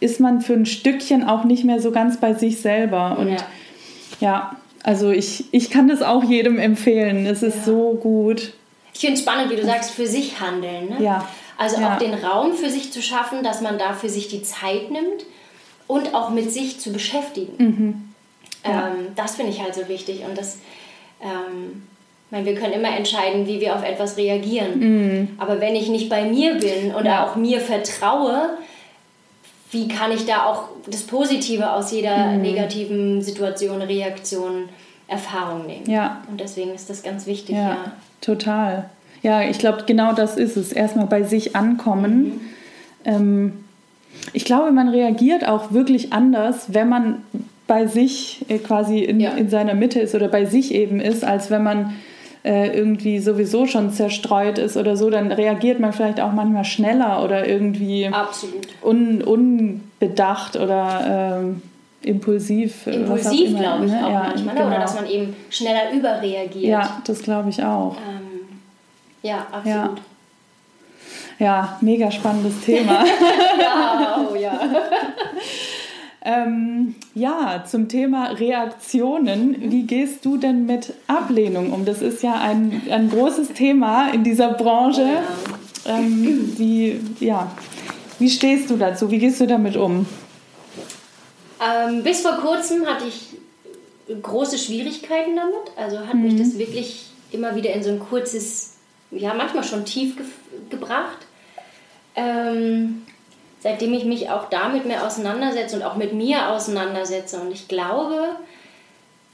ist man für ein Stückchen auch nicht mehr so ganz bei sich selber. Und ja, ja also ich, ich kann das auch jedem empfehlen. Es ist ja. so gut. Ich finde es spannend, wie du sagst, für sich handeln. Ne? Ja. Also ja. auch den Raum für sich zu schaffen, dass man da für sich die Zeit nimmt und auch mit sich zu beschäftigen. Mhm. Ähm, das finde ich halt so wichtig. Und das, ähm, meine, wir können immer entscheiden, wie wir auf etwas reagieren. Mm. Aber wenn ich nicht bei mir bin und ja. auch mir vertraue, wie kann ich da auch das Positive aus jeder mm. negativen Situation, Reaktion, Erfahrung nehmen? Ja. Und deswegen ist das ganz wichtig. Ja, ja. total. Ja, ich glaube, genau das ist es. Erstmal bei sich ankommen. Mhm. Ähm, ich glaube, man reagiert auch wirklich anders, wenn man bei sich äh, quasi in, ja. in seiner Mitte ist oder bei sich eben ist, als wenn man irgendwie sowieso schon zerstreut ist oder so, dann reagiert man vielleicht auch manchmal schneller oder irgendwie un, unbedacht oder ähm, impulsiv. Impulsiv, glaube ich, ne? auch ja, manchmal. Genau. Oder dass man eben schneller überreagiert. Ja, das glaube ich auch. Ähm, ja, absolut. Ja. ja, mega spannendes Thema. ja, oh ja. Ähm, ja, zum Thema Reaktionen. Wie gehst du denn mit Ablehnung um? Das ist ja ein, ein großes Thema in dieser Branche. Oh ja. Ähm, wie, ja, wie stehst du dazu? Wie gehst du damit um? Ähm, bis vor kurzem hatte ich große Schwierigkeiten damit. Also hat mhm. mich das wirklich immer wieder in so ein kurzes, ja, manchmal schon tief ge gebracht. Ähm, seitdem ich mich auch damit mehr auseinandersetze und auch mit mir auseinandersetze. Und ich glaube,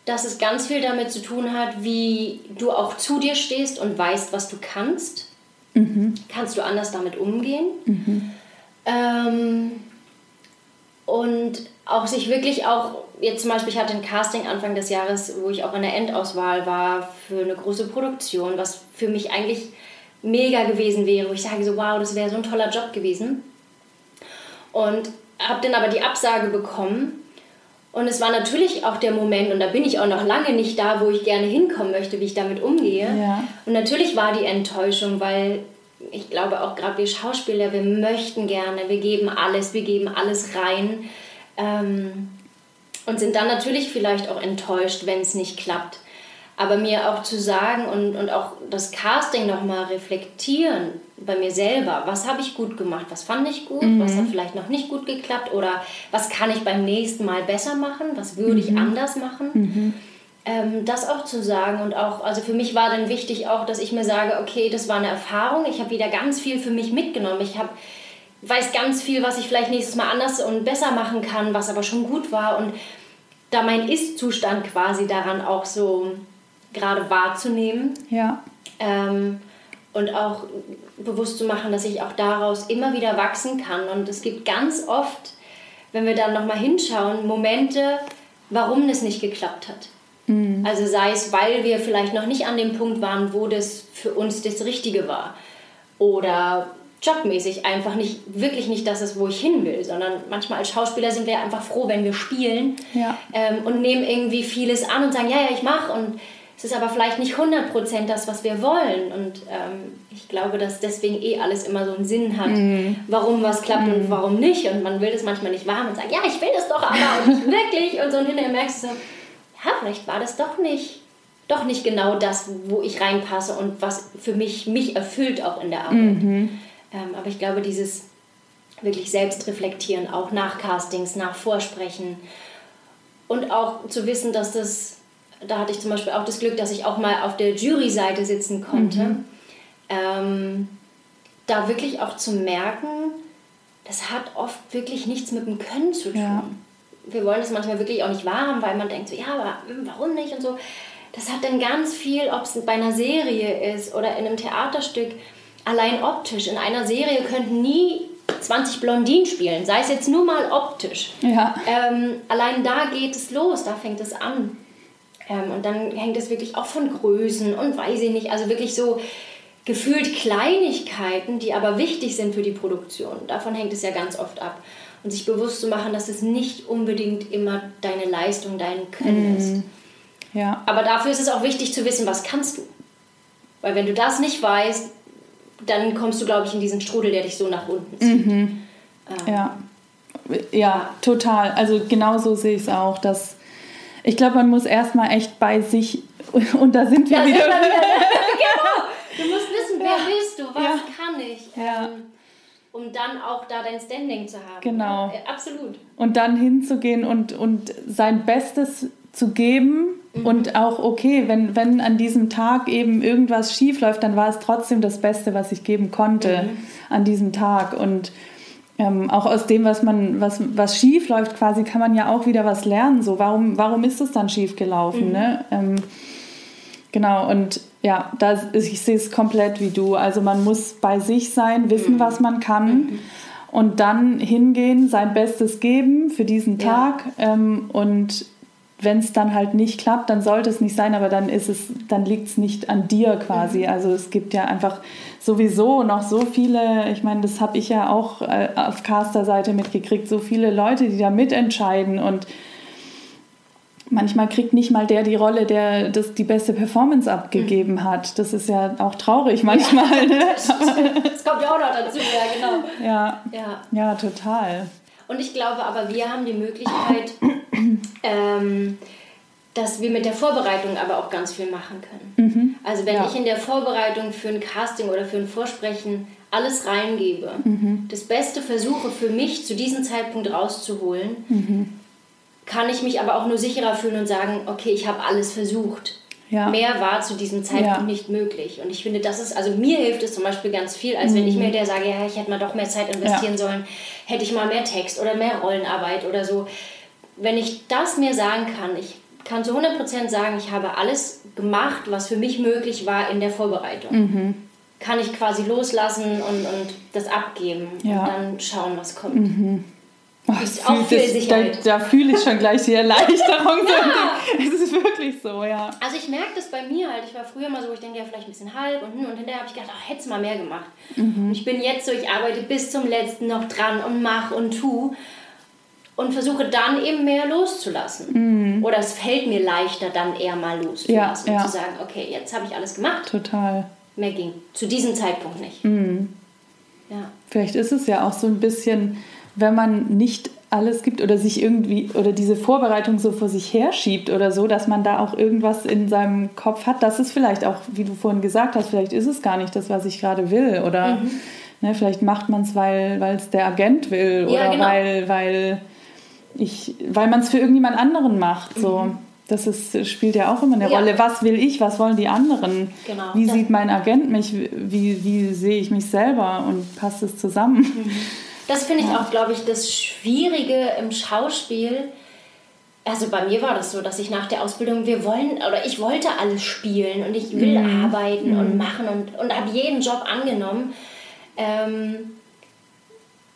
dass es ganz viel damit zu tun hat, wie du auch zu dir stehst und weißt, was du kannst. Mhm. Kannst du anders damit umgehen? Mhm. Ähm, und auch sich wirklich auch, jetzt zum Beispiel, ich hatte ein Casting Anfang des Jahres, wo ich auch in der Endauswahl war für eine große Produktion, was für mich eigentlich mega gewesen wäre, wo ich sage so, wow, das wäre so ein toller Job gewesen. Und habe dann aber die Absage bekommen. Und es war natürlich auch der Moment, und da bin ich auch noch lange nicht da, wo ich gerne hinkommen möchte, wie ich damit umgehe. Ja. Und natürlich war die Enttäuschung, weil ich glaube auch gerade wir Schauspieler, wir möchten gerne, wir geben alles, wir geben alles rein. Ähm, und sind dann natürlich vielleicht auch enttäuscht, wenn es nicht klappt. Aber mir auch zu sagen und, und auch das Casting nochmal reflektieren bei mir selber, was habe ich gut gemacht, was fand ich gut, mhm. was hat vielleicht noch nicht gut geklappt oder was kann ich beim nächsten Mal besser machen, was würde mhm. ich anders machen. Mhm. Ähm, das auch zu sagen und auch, also für mich war dann wichtig auch, dass ich mir sage, okay, das war eine Erfahrung, ich habe wieder ganz viel für mich mitgenommen, ich habe weiß ganz viel, was ich vielleicht nächstes Mal anders und besser machen kann, was aber schon gut war und da mein Ist-Zustand quasi daran auch so gerade wahrzunehmen. Ja. Ähm, und auch bewusst zu machen, dass ich auch daraus immer wieder wachsen kann. Und es gibt ganz oft, wenn wir dann nochmal hinschauen, Momente, warum das nicht geklappt hat. Mhm. Also sei es, weil wir vielleicht noch nicht an dem Punkt waren, wo das für uns das Richtige war. Oder jobmäßig einfach nicht, wirklich nicht das ist, wo ich hin will, sondern manchmal als Schauspieler sind wir einfach froh, wenn wir spielen ja. ähm, und nehmen irgendwie vieles an und sagen, ja, ja, ich mache und es ist aber vielleicht nicht 100% das, was wir wollen. Und ähm, ich glaube, dass deswegen eh alles immer so einen Sinn hat, mm. warum was klappt mm. und warum nicht. Und man will das manchmal nicht wahrhaben und sagt, ja, ich will das doch aber und nicht wirklich. Und so und hinterher merkst du so, ja, vielleicht war das doch nicht, doch nicht genau das, wo ich reinpasse und was für mich mich erfüllt auch in der Arbeit. Mm ähm, aber ich glaube, dieses wirklich selbst reflektieren, auch nach Castings, nach Vorsprechen und auch zu wissen, dass das da hatte ich zum Beispiel auch das Glück, dass ich auch mal auf der Jury-Seite sitzen konnte. Mhm. Ähm, da wirklich auch zu merken, das hat oft wirklich nichts mit dem Können zu tun. Ja. Wir wollen das manchmal wirklich auch nicht wahrhaben, weil man denkt so, ja, aber hm, warum nicht und so. Das hat dann ganz viel, ob es bei einer Serie ist oder in einem Theaterstück, allein optisch. In einer Serie könnten nie 20 Blondinen spielen, sei es jetzt nur mal optisch. Ja. Ähm, allein da geht es los, da fängt es an. Ähm, und dann hängt es wirklich auch von Größen und weiß ich nicht, also wirklich so gefühlt Kleinigkeiten, die aber wichtig sind für die Produktion. Davon hängt es ja ganz oft ab. Und sich bewusst zu machen, dass es nicht unbedingt immer deine Leistung, dein Können mm. ist. Ja. Aber dafür ist es auch wichtig zu wissen, was kannst du. Weil wenn du das nicht weißt, dann kommst du, glaube ich, in diesen Strudel, der dich so nach unten zieht. Mhm. Ähm. Ja. ja, total. Also genau so sehe ich es auch, dass ich glaube, man muss erstmal echt bei sich, und da sind wir da wieder. Wir genau. Du musst wissen, wer ja. bist du, was ja. kann ich. Ja. Ähm, um dann auch da dein Standing zu haben. Genau. Ja, absolut. Und dann hinzugehen und, und sein Bestes zu geben Mhm. Und auch okay, wenn, wenn an diesem Tag eben irgendwas schief läuft, dann war es trotzdem das Beste, was ich geben konnte mhm. an diesem Tag. Und ähm, auch aus dem, was man, was, was schief läuft, quasi kann man ja auch wieder was lernen. So, warum, warum ist es dann schief gelaufen? Mhm. Ne? Ähm, genau, und ja, das, ich sehe es komplett wie du. Also man muss bei sich sein, wissen, mhm. was man kann. Mhm. Und dann hingehen, sein Bestes geben für diesen Tag ja. ähm, und wenn es dann halt nicht klappt, dann sollte es nicht sein, aber dann ist es, dann liegt es nicht an dir quasi. Mhm. Also es gibt ja einfach sowieso noch so viele, ich meine, das habe ich ja auch äh, auf Caster-Seite mitgekriegt, so viele Leute, die da mitentscheiden und manchmal kriegt nicht mal der die Rolle, der das die beste Performance abgegeben mhm. hat. Das ist ja auch traurig manchmal. Ja, ne? das, kommt ja auch noch dazu, ja, genau. Ja, ja. ja total. Und ich glaube aber, wir haben die Möglichkeit, ähm, dass wir mit der Vorbereitung aber auch ganz viel machen können. Mhm. Also wenn ja. ich in der Vorbereitung für ein Casting oder für ein Vorsprechen alles reingebe, mhm. das Beste versuche für mich zu diesem Zeitpunkt rauszuholen, mhm. kann ich mich aber auch nur sicherer fühlen und sagen, okay, ich habe alles versucht. Ja. Mehr war zu diesem Zeitpunkt ja. nicht möglich. Und ich finde, das ist, also mir hilft es zum Beispiel ganz viel, als wenn ich mhm. mir der sage, ja, ich hätte mal doch mehr Zeit investieren sollen, hätte ich mal mehr Text oder mehr Rollenarbeit oder so wenn ich das mir sagen kann, ich kann zu 100% sagen, ich habe alles gemacht, was für mich möglich war in der Vorbereitung. Mhm. Kann ich quasi loslassen und, und das abgeben ja. und dann schauen, was kommt. Mhm. Oh, ist auch viel das. Da, da fühle ich schon gleich die Erleichterung. ja. Es ist wirklich so, ja. Also ich merke das bei mir halt. Ich war früher mal so, ich denke ja vielleicht ein bisschen halb und, und hinterher habe ich gedacht, ach, hätte es mal mehr gemacht. Mhm. Und ich bin jetzt so, ich arbeite bis zum letzten noch dran und mache und tu und versuche dann eben mehr loszulassen. Mhm. Oder es fällt mir leichter, dann eher mal loszulassen. Ja, ja. Zu sagen, okay, jetzt habe ich alles gemacht. Total. Mehr ging. Zu diesem Zeitpunkt nicht. Mhm. Ja. Vielleicht ist es ja auch so ein bisschen, wenn man nicht alles gibt oder sich irgendwie oder diese Vorbereitung so vor sich herschiebt oder so, dass man da auch irgendwas in seinem Kopf hat. Das ist vielleicht auch, wie du vorhin gesagt hast, vielleicht ist es gar nicht das, was ich gerade will. Oder mhm. ne, vielleicht macht man es, weil es der Agent will ja, oder genau. weil, weil ich, weil man es für irgendjemand anderen macht. So. Mhm. Das ist, spielt ja auch immer eine ja. Rolle. Was will ich? Was wollen die anderen? Genau. Wie sieht mein Agent mich? Wie, wie sehe ich mich selber? Und passt es zusammen? Mhm. Das finde ich ja. auch, glaube ich, das Schwierige im Schauspiel. Also bei mir war das so, dass ich nach der Ausbildung, wir wollen, oder ich wollte alles spielen und ich will mhm. arbeiten und mhm. machen und, und habe jeden Job angenommen. Ähm,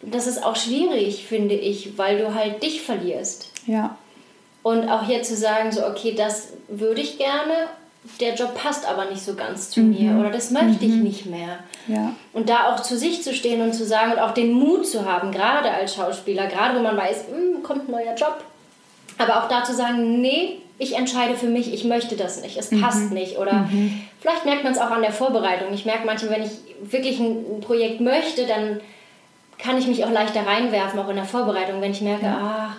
das ist auch schwierig, finde ich, weil du halt dich verlierst. Ja. Und auch hier zu sagen, so, okay, das würde ich gerne, der Job passt aber nicht so ganz zu mhm. mir oder das möchte mhm. ich nicht mehr. Ja. Und da auch zu sich zu stehen und zu sagen und auch den Mut zu haben, gerade als Schauspieler, gerade wo man weiß, hm, kommt ein neuer Job, aber auch da zu sagen, nee, ich entscheide für mich, ich möchte das nicht, es mhm. passt nicht. Oder mhm. vielleicht merkt man es auch an der Vorbereitung. Ich merke manchmal, wenn ich wirklich ein Projekt möchte, dann kann ich mich auch leichter reinwerfen, auch in der Vorbereitung, wenn ich merke, ach,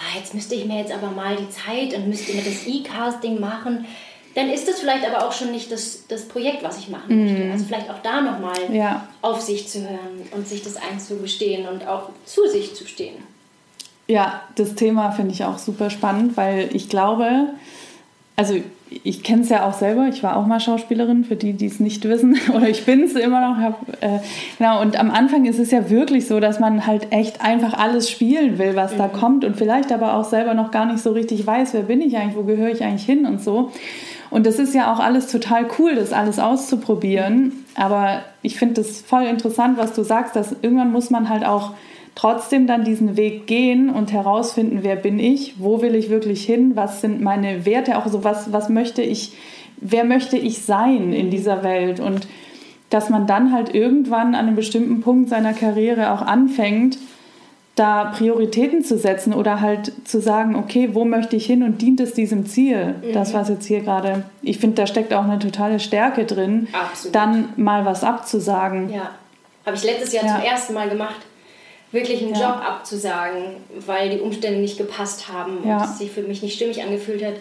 ah, jetzt müsste ich mir jetzt aber mal die Zeit und müsste mir das E-Casting machen. Dann ist das vielleicht aber auch schon nicht das, das Projekt, was ich machen mm. möchte. Also vielleicht auch da nochmal ja. auf sich zu hören und sich das einzugestehen und auch zu sich zu stehen. Ja, das Thema finde ich auch super spannend, weil ich glaube, also ich kenne es ja auch selber, ich war auch mal Schauspielerin, für die, die es nicht wissen, oder ich bin es immer noch. Hab, äh, genau, und am Anfang ist es ja wirklich so, dass man halt echt einfach alles spielen will, was mhm. da kommt und vielleicht aber auch selber noch gar nicht so richtig weiß, wer bin ich eigentlich, wo gehöre ich eigentlich hin und so. Und das ist ja auch alles total cool, das alles auszuprobieren. Aber ich finde das voll interessant, was du sagst, dass irgendwann muss man halt auch trotzdem dann diesen Weg gehen und herausfinden, wer bin ich, wo will ich wirklich hin, was sind meine Werte, auch so was, was möchte ich, wer möchte ich sein in dieser Welt und dass man dann halt irgendwann an einem bestimmten Punkt seiner Karriere auch anfängt, da Prioritäten zu setzen oder halt zu sagen, okay, wo möchte ich hin und dient es diesem Ziel? Mhm. Das, was jetzt hier gerade, ich finde, da steckt auch eine totale Stärke drin, Absolut. dann mal was abzusagen. Ja, habe ich letztes Jahr ja. zum ersten Mal gemacht wirklich einen ja. Job abzusagen, weil die Umstände nicht gepasst haben ja. und es sich für mich nicht stimmig angefühlt hat.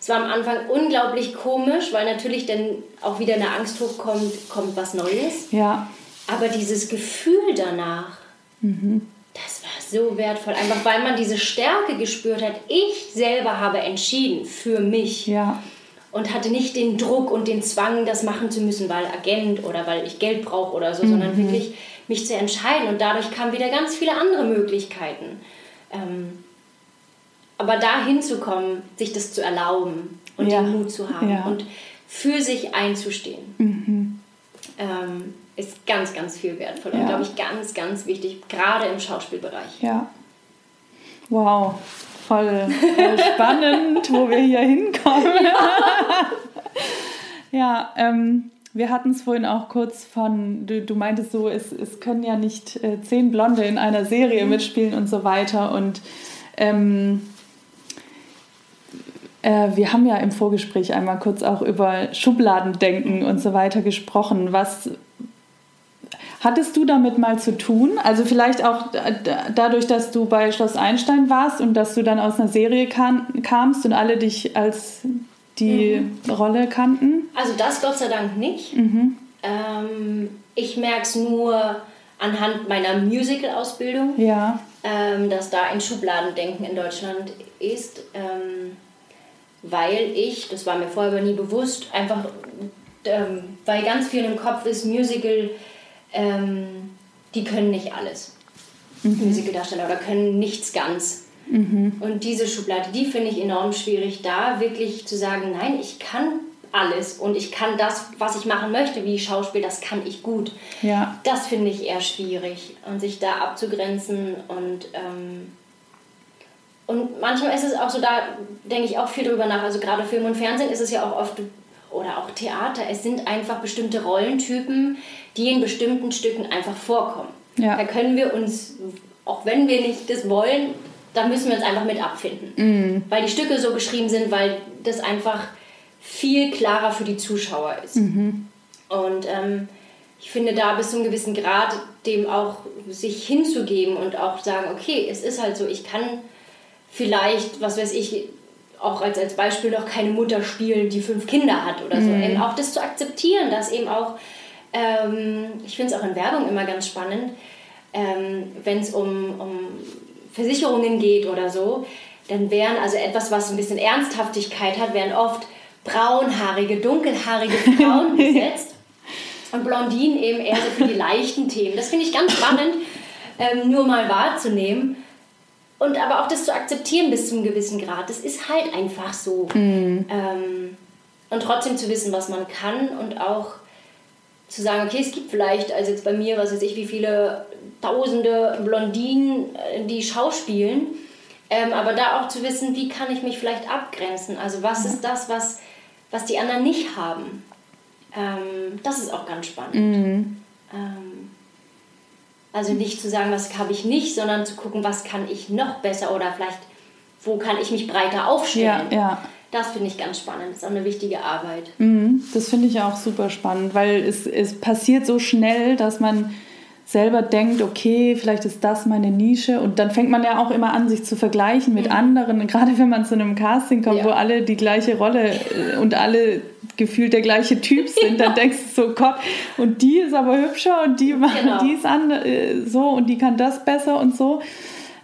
Es war am Anfang unglaublich komisch, weil natürlich dann auch wieder eine Angst hochkommt, kommt was Neues. Ja. Aber dieses Gefühl danach, mhm. das war so wertvoll, einfach weil man diese Stärke gespürt hat. Ich selber habe entschieden für mich. Ja. Und hatte nicht den Druck und den Zwang, das machen zu müssen, weil Agent oder weil ich Geld brauche oder so, mhm. sondern wirklich mich zu entscheiden. Und dadurch kamen wieder ganz viele andere Möglichkeiten. Ähm, aber da hinzukommen, sich das zu erlauben und ja. den Mut zu haben ja. und für sich einzustehen, mhm. ähm, ist ganz, ganz viel wertvoll ja. und, glaube ich, ganz, ganz wichtig, gerade im Schauspielbereich. Ja. Wow, voll, voll spannend, wo wir hier hinkommen. Ja, ja ähm, wir hatten es vorhin auch kurz von, du, du meintest so, es, es können ja nicht äh, zehn Blonde in einer Serie mhm. mitspielen und so weiter. Und ähm, äh, wir haben ja im Vorgespräch einmal kurz auch über Schubladendenken und so weiter gesprochen. Was hattest du damit mal zu tun? Also vielleicht auch dadurch, dass du bei Schloss Einstein warst und dass du dann aus einer Serie kam, kamst und alle dich als die mhm. Rolle kannten? Also das Gott sei Dank nicht. Mhm. Ähm, ich merke es nur anhand meiner Musical-Ausbildung, ja. ähm, dass da ein Schubladendenken in Deutschland ist. Ähm, weil ich, das war mir vorher aber nie bewusst, einfach, ähm, weil ganz viel im Kopf ist, Musical, ähm, die können nicht alles. Mhm. Musicaldarsteller oder können nichts ganz. Mhm. Und diese Schublade, die finde ich enorm schwierig, da wirklich zu sagen, nein, ich kann alles und ich kann das, was ich machen möchte, wie Schauspiel, das kann ich gut. Ja. Das finde ich eher schwierig und sich da abzugrenzen und ähm, und manchmal ist es auch so, da denke ich auch viel drüber nach. Also gerade Film und Fernsehen ist es ja auch oft, oder auch Theater, es sind einfach bestimmte Rollentypen, die in bestimmten Stücken einfach vorkommen. Ja. Da können wir uns, auch wenn wir nicht das wollen, da müssen wir uns einfach mit abfinden. Mhm. Weil die Stücke so geschrieben sind, weil das einfach viel klarer für die Zuschauer ist. Mhm. Und ähm, ich finde, da bis zu einem gewissen Grad dem auch sich hinzugeben und auch sagen, okay, es ist halt so, ich kann vielleicht, was weiß ich, auch als, als Beispiel noch keine Mutter spielen, die fünf Kinder hat oder so. Mhm. Eben auch das zu akzeptieren, dass eben auch, ähm, ich finde es auch in Werbung immer ganz spannend, ähm, wenn es um, um Versicherungen geht oder so, dann wären also etwas, was ein bisschen Ernsthaftigkeit hat, wären oft braunhaarige, dunkelhaarige Frauen besetzt und Blondinen eben eher so für die leichten Themen. Das finde ich ganz spannend, ähm, nur mal wahrzunehmen. Und aber auch das zu akzeptieren bis zum gewissen Grad, das ist halt einfach so. Mhm. Ähm, und trotzdem zu wissen, was man kann und auch zu sagen, okay, es gibt vielleicht, also jetzt bei mir, was weiß ich, wie viele tausende Blondinen, äh, die schauspielen, ähm, aber da auch zu wissen, wie kann ich mich vielleicht abgrenzen? Also was ist das, was, was die anderen nicht haben? Ähm, das ist auch ganz spannend. Mhm. Ähm, also nicht zu sagen, was habe ich nicht, sondern zu gucken, was kann ich noch besser oder vielleicht, wo kann ich mich breiter aufstellen. Ja, ja. Das finde ich ganz spannend. Das ist auch eine wichtige Arbeit. Mhm, das finde ich auch super spannend, weil es, es passiert so schnell, dass man selber denkt, okay, vielleicht ist das meine Nische und dann fängt man ja auch immer an, sich zu vergleichen mit mhm. anderen, gerade wenn man zu einem Casting kommt, ja. wo alle die gleiche Rolle äh, und alle gefühlt der gleiche Typ sind, dann denkst du so, Gott, und die ist aber hübscher und die, genau. die ist an, äh, so und die kann das besser und so.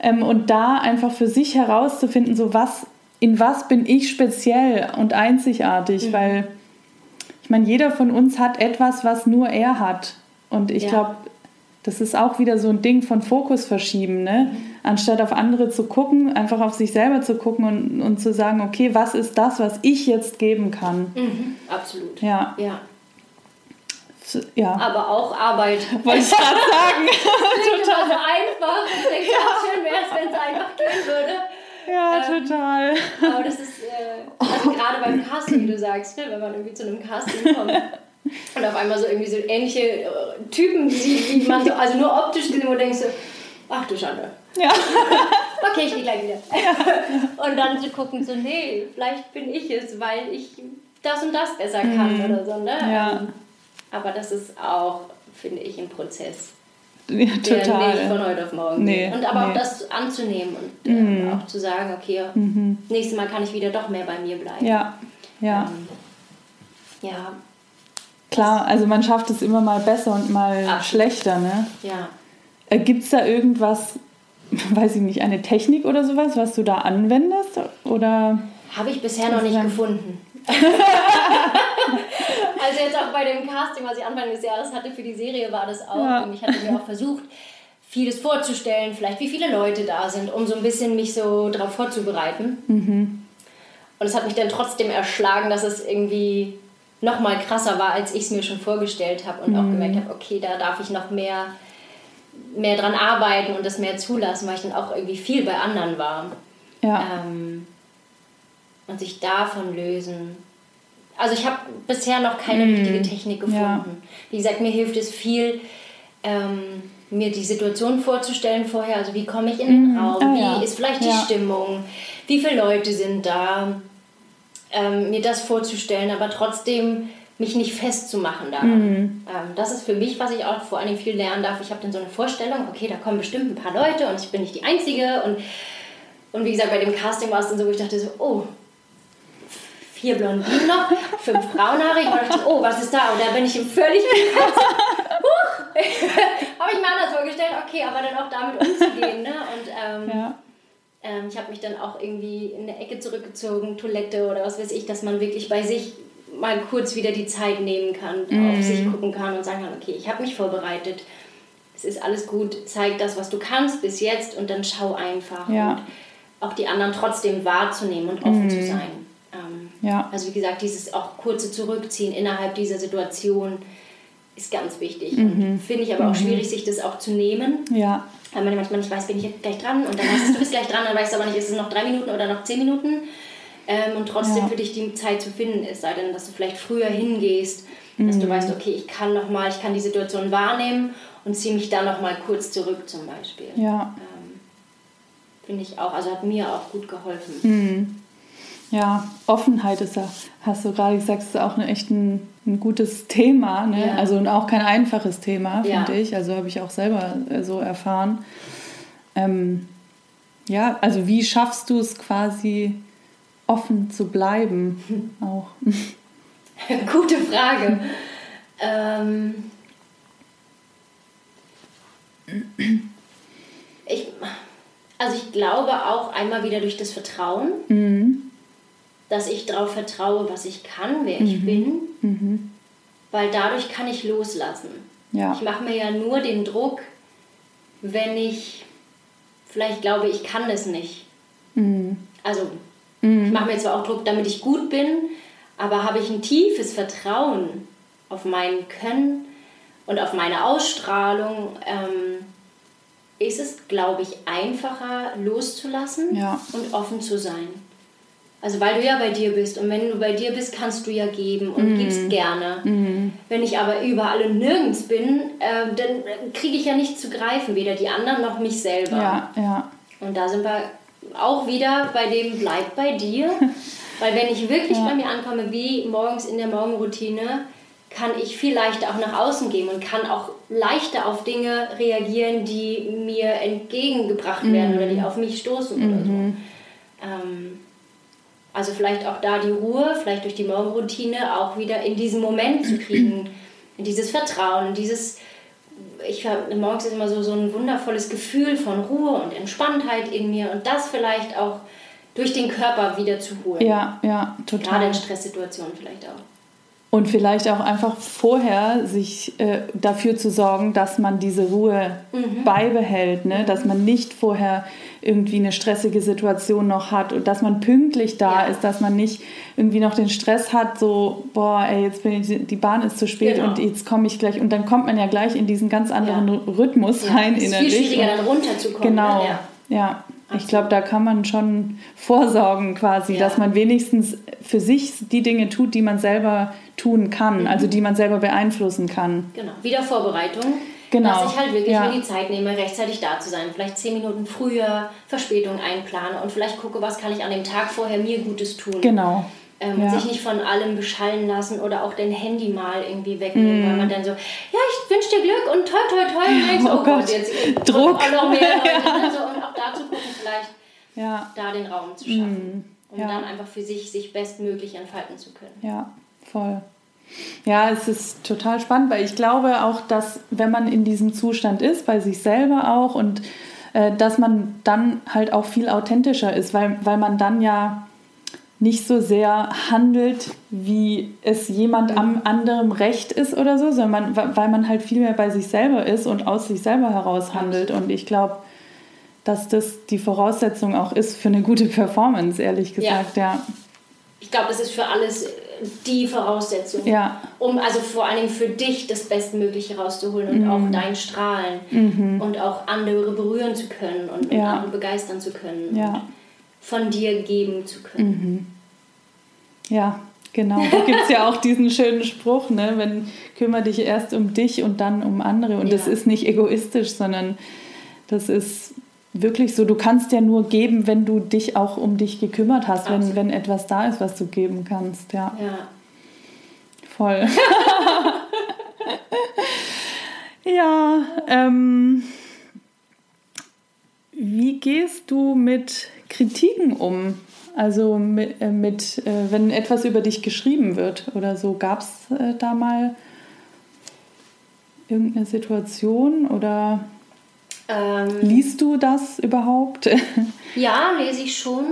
Ähm, und da einfach für sich herauszufinden, so was, in was bin ich speziell und einzigartig, mhm. weil ich meine, jeder von uns hat etwas, was nur er hat. Und ich ja. glaube, das ist auch wieder so ein Ding von Fokus verschieben, ne? Anstatt auf andere zu gucken, einfach auf sich selber zu gucken und, und zu sagen, okay, was ist das, was ich jetzt geben kann? Mhm, absolut. Ja. ja. Ja. Aber auch Arbeit. Wollte ich gerade sagen. total einfach. Ich denke, ja, schön wäre es, wenn es einfach gehen würde. Ja, ähm, total. Aber das ist, äh, also gerade beim Casting, wie du sagst, ne, wenn man irgendwie zu einem Casting kommt und auf einmal so irgendwie so ähnliche äh, Typen sieht, wie man so, also nur optisch gesehen, wo du denkst, ach du Schande. Ja. okay, ich gehe gleich wieder. Ja. Und dann zu gucken, so, nee, vielleicht bin ich es, weil ich das und das besser kann mhm. oder so, ne? Ja. Aber das ist auch, finde ich, ein Prozess. Ja, total. Nicht von heute auf morgen nee, Und aber nee. auch das anzunehmen und mhm. äh, auch zu sagen, okay, mhm. nächstes Mal kann ich wieder doch mehr bei mir bleiben. Ja, ja. Ähm, ja, Klar, also man schafft es immer mal besser und mal Ach. schlechter, ne? Ja. Äh, Gibt es da irgendwas, weiß ich nicht, eine Technik oder sowas, was du da anwendest? Oder habe ich bisher noch nicht gefunden. also jetzt auch bei dem Casting, was ich Anfang des Jahres hatte für die Serie, war das auch. Ja. Und ich hatte mir auch versucht, vieles vorzustellen, vielleicht wie viele Leute da sind, um so ein bisschen mich so darauf vorzubereiten. Mhm. Und es hat mich dann trotzdem erschlagen, dass es irgendwie noch mal krasser war, als ich es mir schon vorgestellt habe und mhm. auch gemerkt habe, okay, da darf ich noch mehr, mehr dran arbeiten und das mehr zulassen, weil ich dann auch irgendwie viel bei anderen war. Ja. Ähm, und sich davon lösen. Also ich habe bisher noch keine mhm. richtige Technik gefunden. Ja. Wie gesagt, mir hilft es viel, ähm, mir die Situation vorzustellen vorher. Also wie komme ich in den mhm. Raum? Oh, wie ja. ist vielleicht die ja. Stimmung? Wie viele Leute sind da? Ähm, mir das vorzustellen, aber trotzdem mich nicht festzumachen daran. Mhm. Ähm, das ist für mich, was ich auch vor allem viel lernen darf. Ich habe dann so eine Vorstellung, okay, da kommen bestimmt ein paar Leute und ich bin nicht die Einzige. Und, und wie gesagt, bei dem Casting war es dann so, wo ich dachte so, oh, vier Blondinen noch, fünf braunhaarig. Und dachte, oh, was ist da? Und da bin ich völlig Habe ich mir anders vorgestellt, okay, aber dann auch damit umzugehen. Ne? Und ähm, ja. ähm, ich habe mich dann auch irgendwie in eine Ecke zurückgezogen, Toilette oder was weiß ich, dass man wirklich bei sich mal kurz wieder die Zeit nehmen kann, mm. auf sich gucken kann und sagen kann, okay, ich habe mich vorbereitet, es ist alles gut, zeig das, was du kannst bis jetzt und dann schau einfach. Ja. Und auch die anderen trotzdem wahrzunehmen und offen mm. zu sein. Ja. Also wie gesagt, dieses auch kurze Zurückziehen innerhalb dieser Situation ist ganz wichtig. Mhm. Finde ich aber auch mhm. schwierig, sich das auch zu nehmen. Ja. Weil man manchmal nicht weiß, bin ich jetzt gleich dran und dann heißt es, du bist gleich dran, dann weißt du aber nicht, ist es noch drei Minuten oder noch zehn Minuten. Ähm, und trotzdem ja. für dich die Zeit zu finden ist, sei denn, dass du vielleicht früher hingehst, mhm. dass du mhm. weißt, okay, ich kann noch mal, ich kann die Situation wahrnehmen und ziehe mich dann noch mal kurz zurück zum Beispiel. Ja. Ähm, Finde ich auch, also hat mir auch gut geholfen. Mhm. Ja, Offenheit ist ja, hast du gerade gesagt, ist auch ein echt ein, ein gutes Thema. Ne? Ja. Also und auch kein einfaches Thema, finde ja. ich. Also habe ich auch selber äh, so erfahren. Ähm, ja, also wie schaffst du es quasi offen zu bleiben auch? Gute Frage. ähm, ich, also ich glaube auch einmal wieder durch das Vertrauen. Mhm dass ich darauf vertraue, was ich kann, wer mhm. ich bin, mhm. weil dadurch kann ich loslassen. Ja. Ich mache mir ja nur den Druck, wenn ich vielleicht glaube, ich kann das nicht. Mhm. Also ich mache mir zwar auch Druck, damit ich gut bin, aber habe ich ein tiefes Vertrauen auf mein Können und auf meine Ausstrahlung, ähm, ist es, glaube ich, einfacher loszulassen ja. und offen zu sein. Also weil du ja bei dir bist und wenn du bei dir bist, kannst du ja geben und mhm. gibst gerne. Mhm. Wenn ich aber überall und nirgends bin, äh, dann kriege ich ja nichts zu greifen, weder die anderen noch mich selber. Ja, ja. Und da sind wir auch wieder bei dem bleib bei dir, weil wenn ich wirklich ja. bei mir ankomme, wie morgens in der Morgenroutine, kann ich viel leichter auch nach außen gehen und kann auch leichter auf Dinge reagieren, die mir entgegengebracht werden mhm. oder die auf mich stoßen oder so. Mhm. Ähm, also vielleicht auch da die Ruhe, vielleicht durch die Morgenroutine auch wieder in diesen Moment zu kriegen, dieses Vertrauen, dieses, ich habe morgens ist immer so, so ein wundervolles Gefühl von Ruhe und Entspanntheit in mir und das vielleicht auch durch den Körper wieder zu holen. Ja, ja, total. Gerade in Stresssituationen vielleicht auch. Und vielleicht auch einfach vorher sich äh, dafür zu sorgen, dass man diese Ruhe mhm. beibehält, ne? dass man nicht vorher irgendwie eine stressige Situation noch hat und dass man pünktlich da ja. ist, dass man nicht irgendwie noch den Stress hat, so, boah, ey, jetzt bin ich, die Bahn ist zu spät genau. und jetzt komme ich gleich. Und dann kommt man ja gleich in diesen ganz anderen ja. Rhythmus ja. rein es ist innerlich. Viel schwieriger, dann runterzukommen. Genau. Ne? Ja. ja. Ich glaube, da kann man schon vorsorgen quasi, dass man wenigstens für sich die Dinge tut, die man selber tun kann, mhm. also die man selber beeinflussen kann. Genau, wieder Vorbereitung. Genau. Dass ich halt wirklich ja. mir die Zeit nehme, rechtzeitig da zu sein. Vielleicht zehn Minuten früher Verspätung einplane und vielleicht gucke, was kann ich an dem Tag vorher mir Gutes tun. Genau. Ähm, ja. Sich nicht von allem beschallen lassen oder auch dein Handy mal irgendwie wegnehmen, mm. weil man dann so, ja, ich wünsche dir Glück und toll, toll, toll. Und denkst, oh, oh Gott, jetzt Druck. Auch noch mehr ja. so, und auch da zu gucken, vielleicht ja. da den Raum zu schaffen. Mm. Um dann einfach für sich sich bestmöglich entfalten zu können. Ja, voll. Ja, es ist total spannend, weil ich glaube auch, dass wenn man in diesem Zustand ist, bei sich selber auch und äh, dass man dann halt auch viel authentischer ist, weil, weil man dann ja nicht so sehr handelt, wie es jemand am anderen Recht ist oder so, sondern man, weil man halt viel mehr bei sich selber ist und aus sich selber heraus handelt. Und ich glaube, dass das die Voraussetzung auch ist für eine gute Performance, ehrlich gesagt, ja. ja. Ich glaube, das ist für alles die Voraussetzung, ja. um also vor allen Dingen für dich das Bestmögliche rauszuholen und mhm. auch dein Strahlen mhm. und auch andere berühren zu können und, ja. andere begeistern zu können. Ja. Von dir geben zu können. Mhm. Ja, genau. Da gibt es ja auch diesen schönen Spruch, ne? wenn kümmere dich erst um dich und dann um andere. Und das ist nicht egoistisch, sondern das ist wirklich so, du kannst ja nur geben, wenn du dich auch um dich gekümmert hast, wenn, wenn etwas da ist, was du geben kannst. Ja. ja. Voll. ja, ähm, wie gehst du mit Kritiken um? Also mit, äh, mit äh, wenn etwas über dich geschrieben wird oder so, gab es äh, da mal irgendeine Situation oder ähm, Liest du das überhaupt? ja, lese ich schon.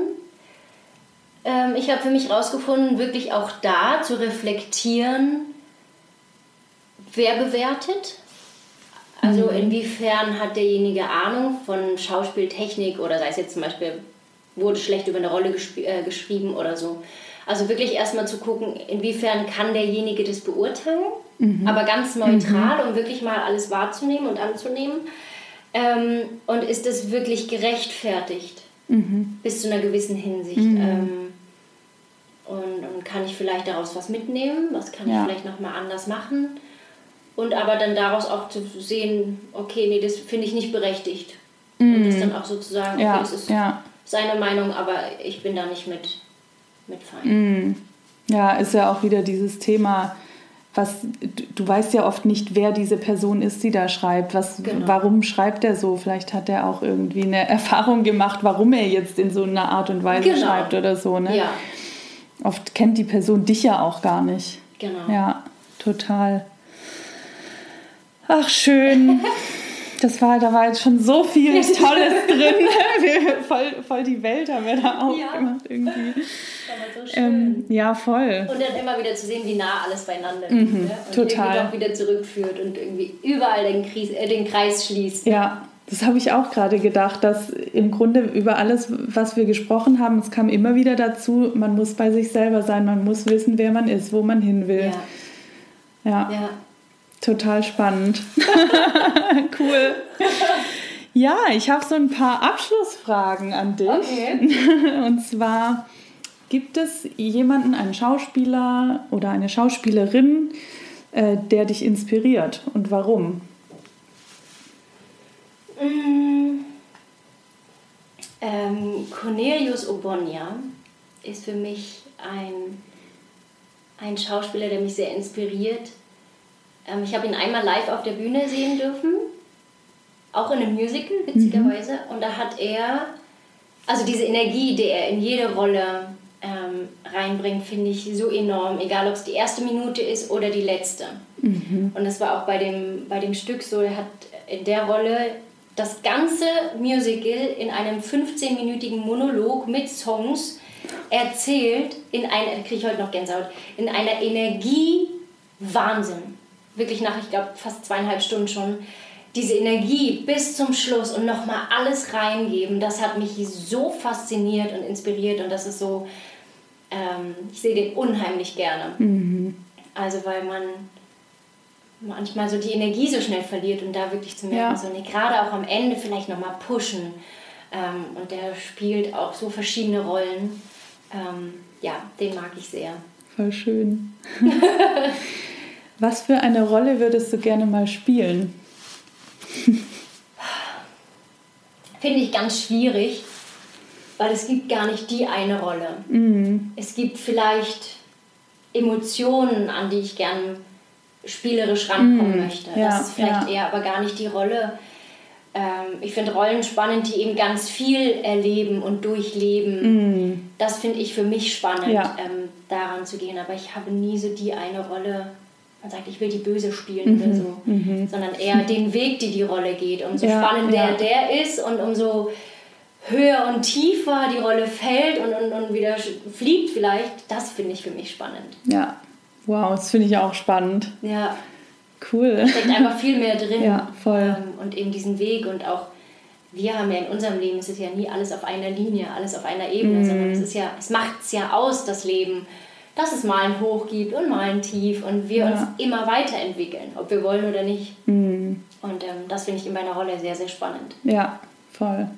Ähm, ich habe für mich herausgefunden, wirklich auch da zu reflektieren, wer bewertet. Also mhm. inwiefern hat derjenige Ahnung von Schauspieltechnik oder sei es jetzt zum Beispiel, wurde schlecht über eine Rolle äh, geschrieben oder so. Also wirklich erstmal zu gucken, inwiefern kann derjenige das beurteilen, mhm. aber ganz neutral, mhm. um wirklich mal alles wahrzunehmen und anzunehmen. Ähm, und ist es wirklich gerechtfertigt mhm. bis zu einer gewissen Hinsicht? Mhm. Ähm, und, und, kann ich vielleicht daraus was mitnehmen? Was kann ja. ich vielleicht nochmal anders machen? Und aber dann daraus auch zu sehen, okay, nee, das finde ich nicht berechtigt. Mhm. Und das dann auch sozusagen, okay, ja. das ist ja. seine Meinung, aber ich bin da nicht mit, mit fein. Mhm. Ja, ist ja auch wieder dieses Thema, was du weißt ja oft nicht, wer diese Person ist, die da schreibt. Was, genau. Warum schreibt er so? Vielleicht hat er auch irgendwie eine Erfahrung gemacht, warum er jetzt in so einer Art und Weise genau. schreibt oder so. Ne? Ja. Oft kennt die Person dich ja auch gar nicht. Genau. Ja, total. Ach, schön. Das war, da war jetzt schon so viel Tolles drin. voll, voll die Welt haben wir da auch ja. irgendwie. So ähm, ja, voll. Und dann immer wieder zu sehen, wie nah alles beieinander ist. Mhm, ne? Und total. irgendwie doch wieder zurückführt und irgendwie überall den, Kreis, äh, den Kreis schließt. Ja, das habe ich auch gerade gedacht, dass im Grunde über alles, was wir gesprochen haben, es kam immer wieder dazu, man muss bei sich selber sein, man muss wissen, wer man ist, wo man hin will. Ja. ja. ja. Total spannend. cool. Ja, ich habe so ein paar Abschlussfragen an dich. Okay. Und zwar, gibt es jemanden, einen Schauspieler oder eine Schauspielerin, äh, der dich inspiriert und warum? Mm. Ähm, Cornelius Obonia ist für mich ein, ein Schauspieler, der mich sehr inspiriert ähm, ich habe ihn einmal live auf der Bühne sehen dürfen, auch in einem Musical, witzigerweise. Mhm. Und da hat er, also diese Energie, die er in jede Rolle ähm, reinbringt, finde ich so enorm, egal ob es die erste Minute ist oder die letzte. Mhm. Und das war auch bei dem, bei dem Stück so, er hat in der Rolle das ganze Musical in einem 15-minütigen Monolog mit Songs erzählt, in einer, kriege ich heute noch Gänsehaut, in einer Energie Wahnsinn wirklich nach, ich glaube, fast zweieinhalb Stunden schon, diese Energie bis zum Schluss und nochmal alles reingeben, das hat mich so fasziniert und inspiriert und das ist so, ähm, ich sehe den unheimlich gerne. Mhm. Also weil man manchmal so die Energie so schnell verliert und da wirklich zu merken, ja. so nee, gerade auch am Ende vielleicht nochmal pushen. Ähm, und der spielt auch so verschiedene Rollen. Ähm, ja, den mag ich sehr. Voll schön. Was für eine Rolle würdest du gerne mal spielen? Finde ich ganz schwierig, weil es gibt gar nicht die eine Rolle. Mhm. Es gibt vielleicht Emotionen, an die ich gern spielerisch rankommen mhm. möchte. Ja, das ist vielleicht ja. eher aber gar nicht die Rolle. Ähm, ich finde Rollen spannend, die eben ganz viel erleben und durchleben. Mhm. Das finde ich für mich spannend, ja. ähm, daran zu gehen. Aber ich habe nie so die eine Rolle man sagt, ich will die Böse spielen mhm. oder so, mhm. sondern eher den Weg, die die Rolle geht. Umso ja, spannender ja. der ist und umso höher und tiefer die Rolle fällt und, und, und wieder fliegt vielleicht, das finde ich für mich spannend. Ja, wow, das finde ich auch spannend. Ja. Cool. Da steckt einfach viel mehr drin. Ja, voll. Ähm, und eben diesen Weg und auch wir haben ja in unserem Leben, es ist ja nie alles auf einer Linie, alles auf einer Ebene, mm. sondern es ist ja, es macht es ja aus, das Leben, dass es mal ein Hoch gibt und mal ein Tief und wir ja. uns immer weiterentwickeln, ob wir wollen oder nicht. Mm. Und ähm, das finde ich in meiner Rolle sehr, sehr spannend. Ja, voll.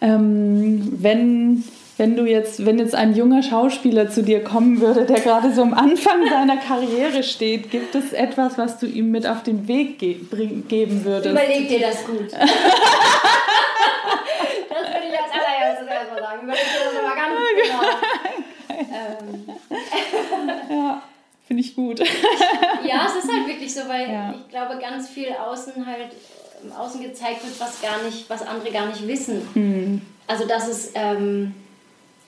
Ähm, wenn, wenn du jetzt, wenn jetzt ein junger Schauspieler zu dir kommen würde, der gerade so am Anfang seiner Karriere steht, gibt es etwas, was du ihm mit auf den Weg ge geben würdest? Überleg dir das gut. das würde ich als allererstes erstmal sagen. Überleg dir das aber ganz genau. ähm. ja, finde ich gut. ja, es ist halt wirklich so, weil ja. ich glaube, ganz viel außen halt im Außen gezeigt wird, was gar nicht, was andere gar nicht wissen. Mhm. Also dass es ähm,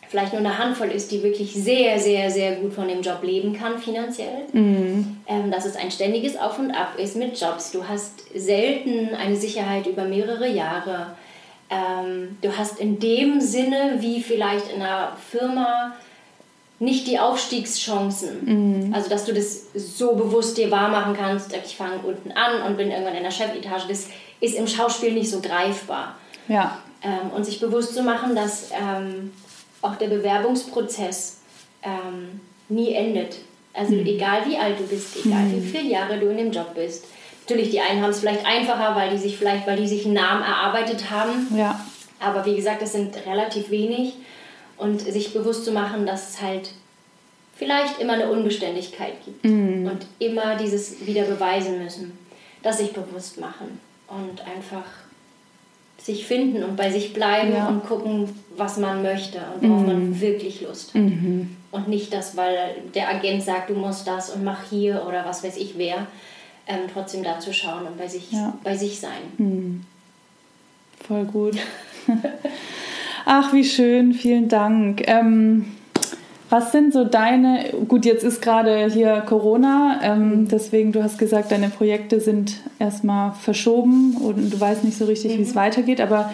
vielleicht nur eine Handvoll ist, die wirklich sehr, sehr, sehr gut von dem Job leben kann finanziell. Mhm. Ähm, dass es ein ständiges Auf und Ab ist mit Jobs. Du hast selten eine Sicherheit über mehrere Jahre. Ähm, du hast in dem Sinne, wie vielleicht in einer Firma, nicht die Aufstiegschancen. Mhm. Also, dass du das so bewusst dir wahr machen kannst, ich fange unten an und bin irgendwann in der Chefetage. Das ist im Schauspiel nicht so greifbar. Ja. Ähm, und sich bewusst zu machen, dass ähm, auch der Bewerbungsprozess ähm, nie endet. Also mhm. egal wie alt du bist, egal mhm. wie viele Jahre du in dem Job bist. Natürlich, die einen haben es vielleicht einfacher, weil die sich vielleicht, weil die sich einen Namen erarbeitet haben. Ja. Aber wie gesagt, das sind relativ wenig. Und sich bewusst zu machen, dass es halt vielleicht immer eine Unbeständigkeit gibt. Mhm. Und immer dieses wieder beweisen müssen. Das sich bewusst machen und einfach sich finden und bei sich bleiben ja. und gucken, was man möchte und worauf mhm. man wirklich Lust hat. Mhm. Und nicht das, weil der Agent sagt, du musst das und mach hier oder was weiß ich wer. Ähm, trotzdem da zu schauen und bei sich, ja. bei sich sein. Mhm. Voll gut. Ach, wie schön, vielen Dank. Ähm, was sind so deine, gut, jetzt ist gerade hier Corona, ähm, deswegen, du hast gesagt, deine Projekte sind erstmal verschoben und du weißt nicht so richtig, mhm. wie es mhm. weitergeht, aber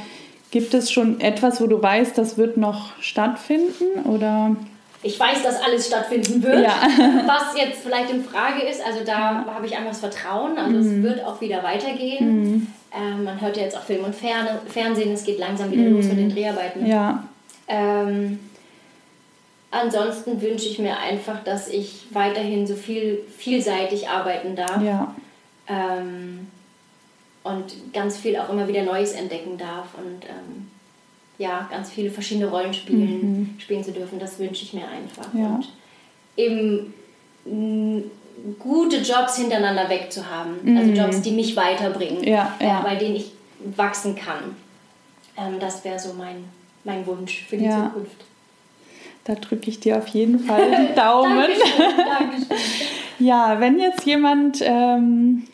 gibt es schon etwas, wo du weißt, das wird noch stattfinden oder? Ich weiß, dass alles stattfinden wird. Ja. Was jetzt vielleicht in Frage ist, also da habe ich einfach das Vertrauen, also mhm. es wird auch wieder weitergehen. Mhm. Ähm, man hört ja jetzt auch Film und Fernsehen, es geht langsam wieder los mit den mhm. Dreharbeiten. Ja. Ähm, Ansonsten wünsche ich mir einfach, dass ich weiterhin so viel vielseitig arbeiten darf. Ja. Ähm, und ganz viel auch immer wieder Neues entdecken darf und ähm, ja, ganz viele verschiedene Rollen spielen, mhm. spielen zu dürfen. Das wünsche ich mir einfach. Ja. Und eben gute Jobs hintereinander weg zu haben. Also mhm. Also Jobs, die mich weiterbringen, ja, ja. Äh, bei denen ich wachsen kann. Ähm, das wäre so mein, mein Wunsch für die ja. Zukunft. Da drücke ich dir auf jeden Fall die Daumen. Dankeschön, Dankeschön. ja, wenn jetzt jemand ähm,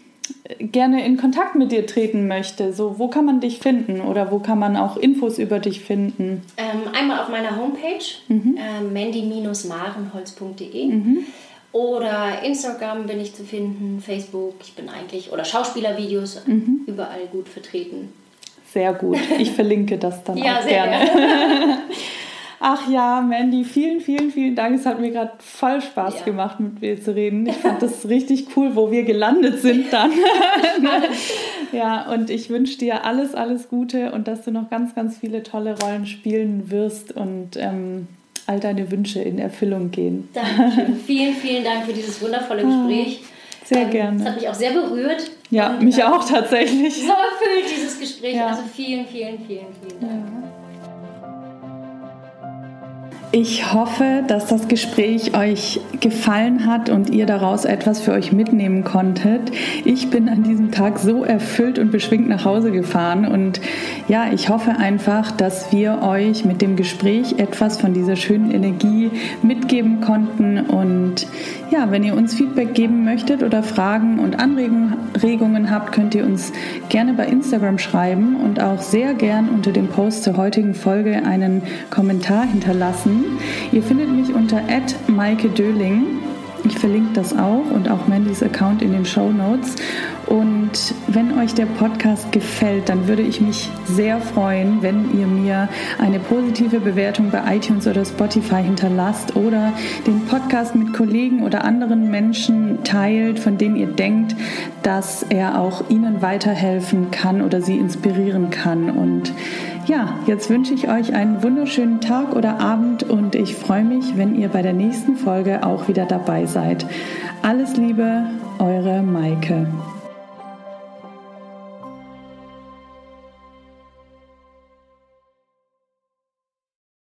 gerne in Kontakt mit dir treten möchte, so wo kann man dich finden oder wo kann man auch Infos über dich finden? Ähm, einmal auf meiner Homepage mhm. äh, mandy-marenholz.de mhm. oder Instagram bin ich zu finden, Facebook, ich bin eigentlich oder Schauspielervideos mhm. überall gut vertreten. Sehr gut. Ich verlinke das dann ja, auch gerne. gerne. Ach ja, Mandy, vielen, vielen, vielen Dank. Es hat mir gerade voll Spaß ja. gemacht, mit dir zu reden. Ich fand das richtig cool, wo wir gelandet sind dann. ja, und ich wünsche dir alles, alles Gute und dass du noch ganz, ganz viele tolle Rollen spielen wirst und ähm, all deine Wünsche in Erfüllung gehen. Dankeschön. vielen, vielen Dank für dieses wundervolle ah, Gespräch. Sehr ähm, gerne. Es hat mich auch sehr berührt. Ja, und, mich auch tatsächlich. So erfüllt dieses Gespräch. Ja. Also vielen, vielen, vielen, vielen Dank. Ja. Ich hoffe, dass das Gespräch euch gefallen hat und ihr daraus etwas für euch mitnehmen konntet. Ich bin an diesem Tag so erfüllt und beschwingt nach Hause gefahren und ja, ich hoffe einfach, dass wir euch mit dem Gespräch etwas von dieser schönen Energie mitgeben konnten und ja, wenn ihr uns Feedback geben möchtet oder Fragen und Anregungen habt, könnt ihr uns gerne bei Instagram schreiben und auch sehr gern unter dem Post zur heutigen Folge einen Kommentar hinterlassen. Ihr findet mich unter @maike Döling Ich verlinke das auch und auch Mandys Account in den Show Notes. Und wenn euch der Podcast gefällt, dann würde ich mich sehr freuen, wenn ihr mir eine positive Bewertung bei iTunes oder Spotify hinterlasst oder den Podcast mit Kollegen oder anderen Menschen teilt, von denen ihr denkt, dass er auch ihnen weiterhelfen kann oder sie inspirieren kann. Und ja, jetzt wünsche ich euch einen wunderschönen Tag oder Abend und ich freue mich, wenn ihr bei der nächsten Folge auch wieder dabei seid. Alles Liebe, eure Maike.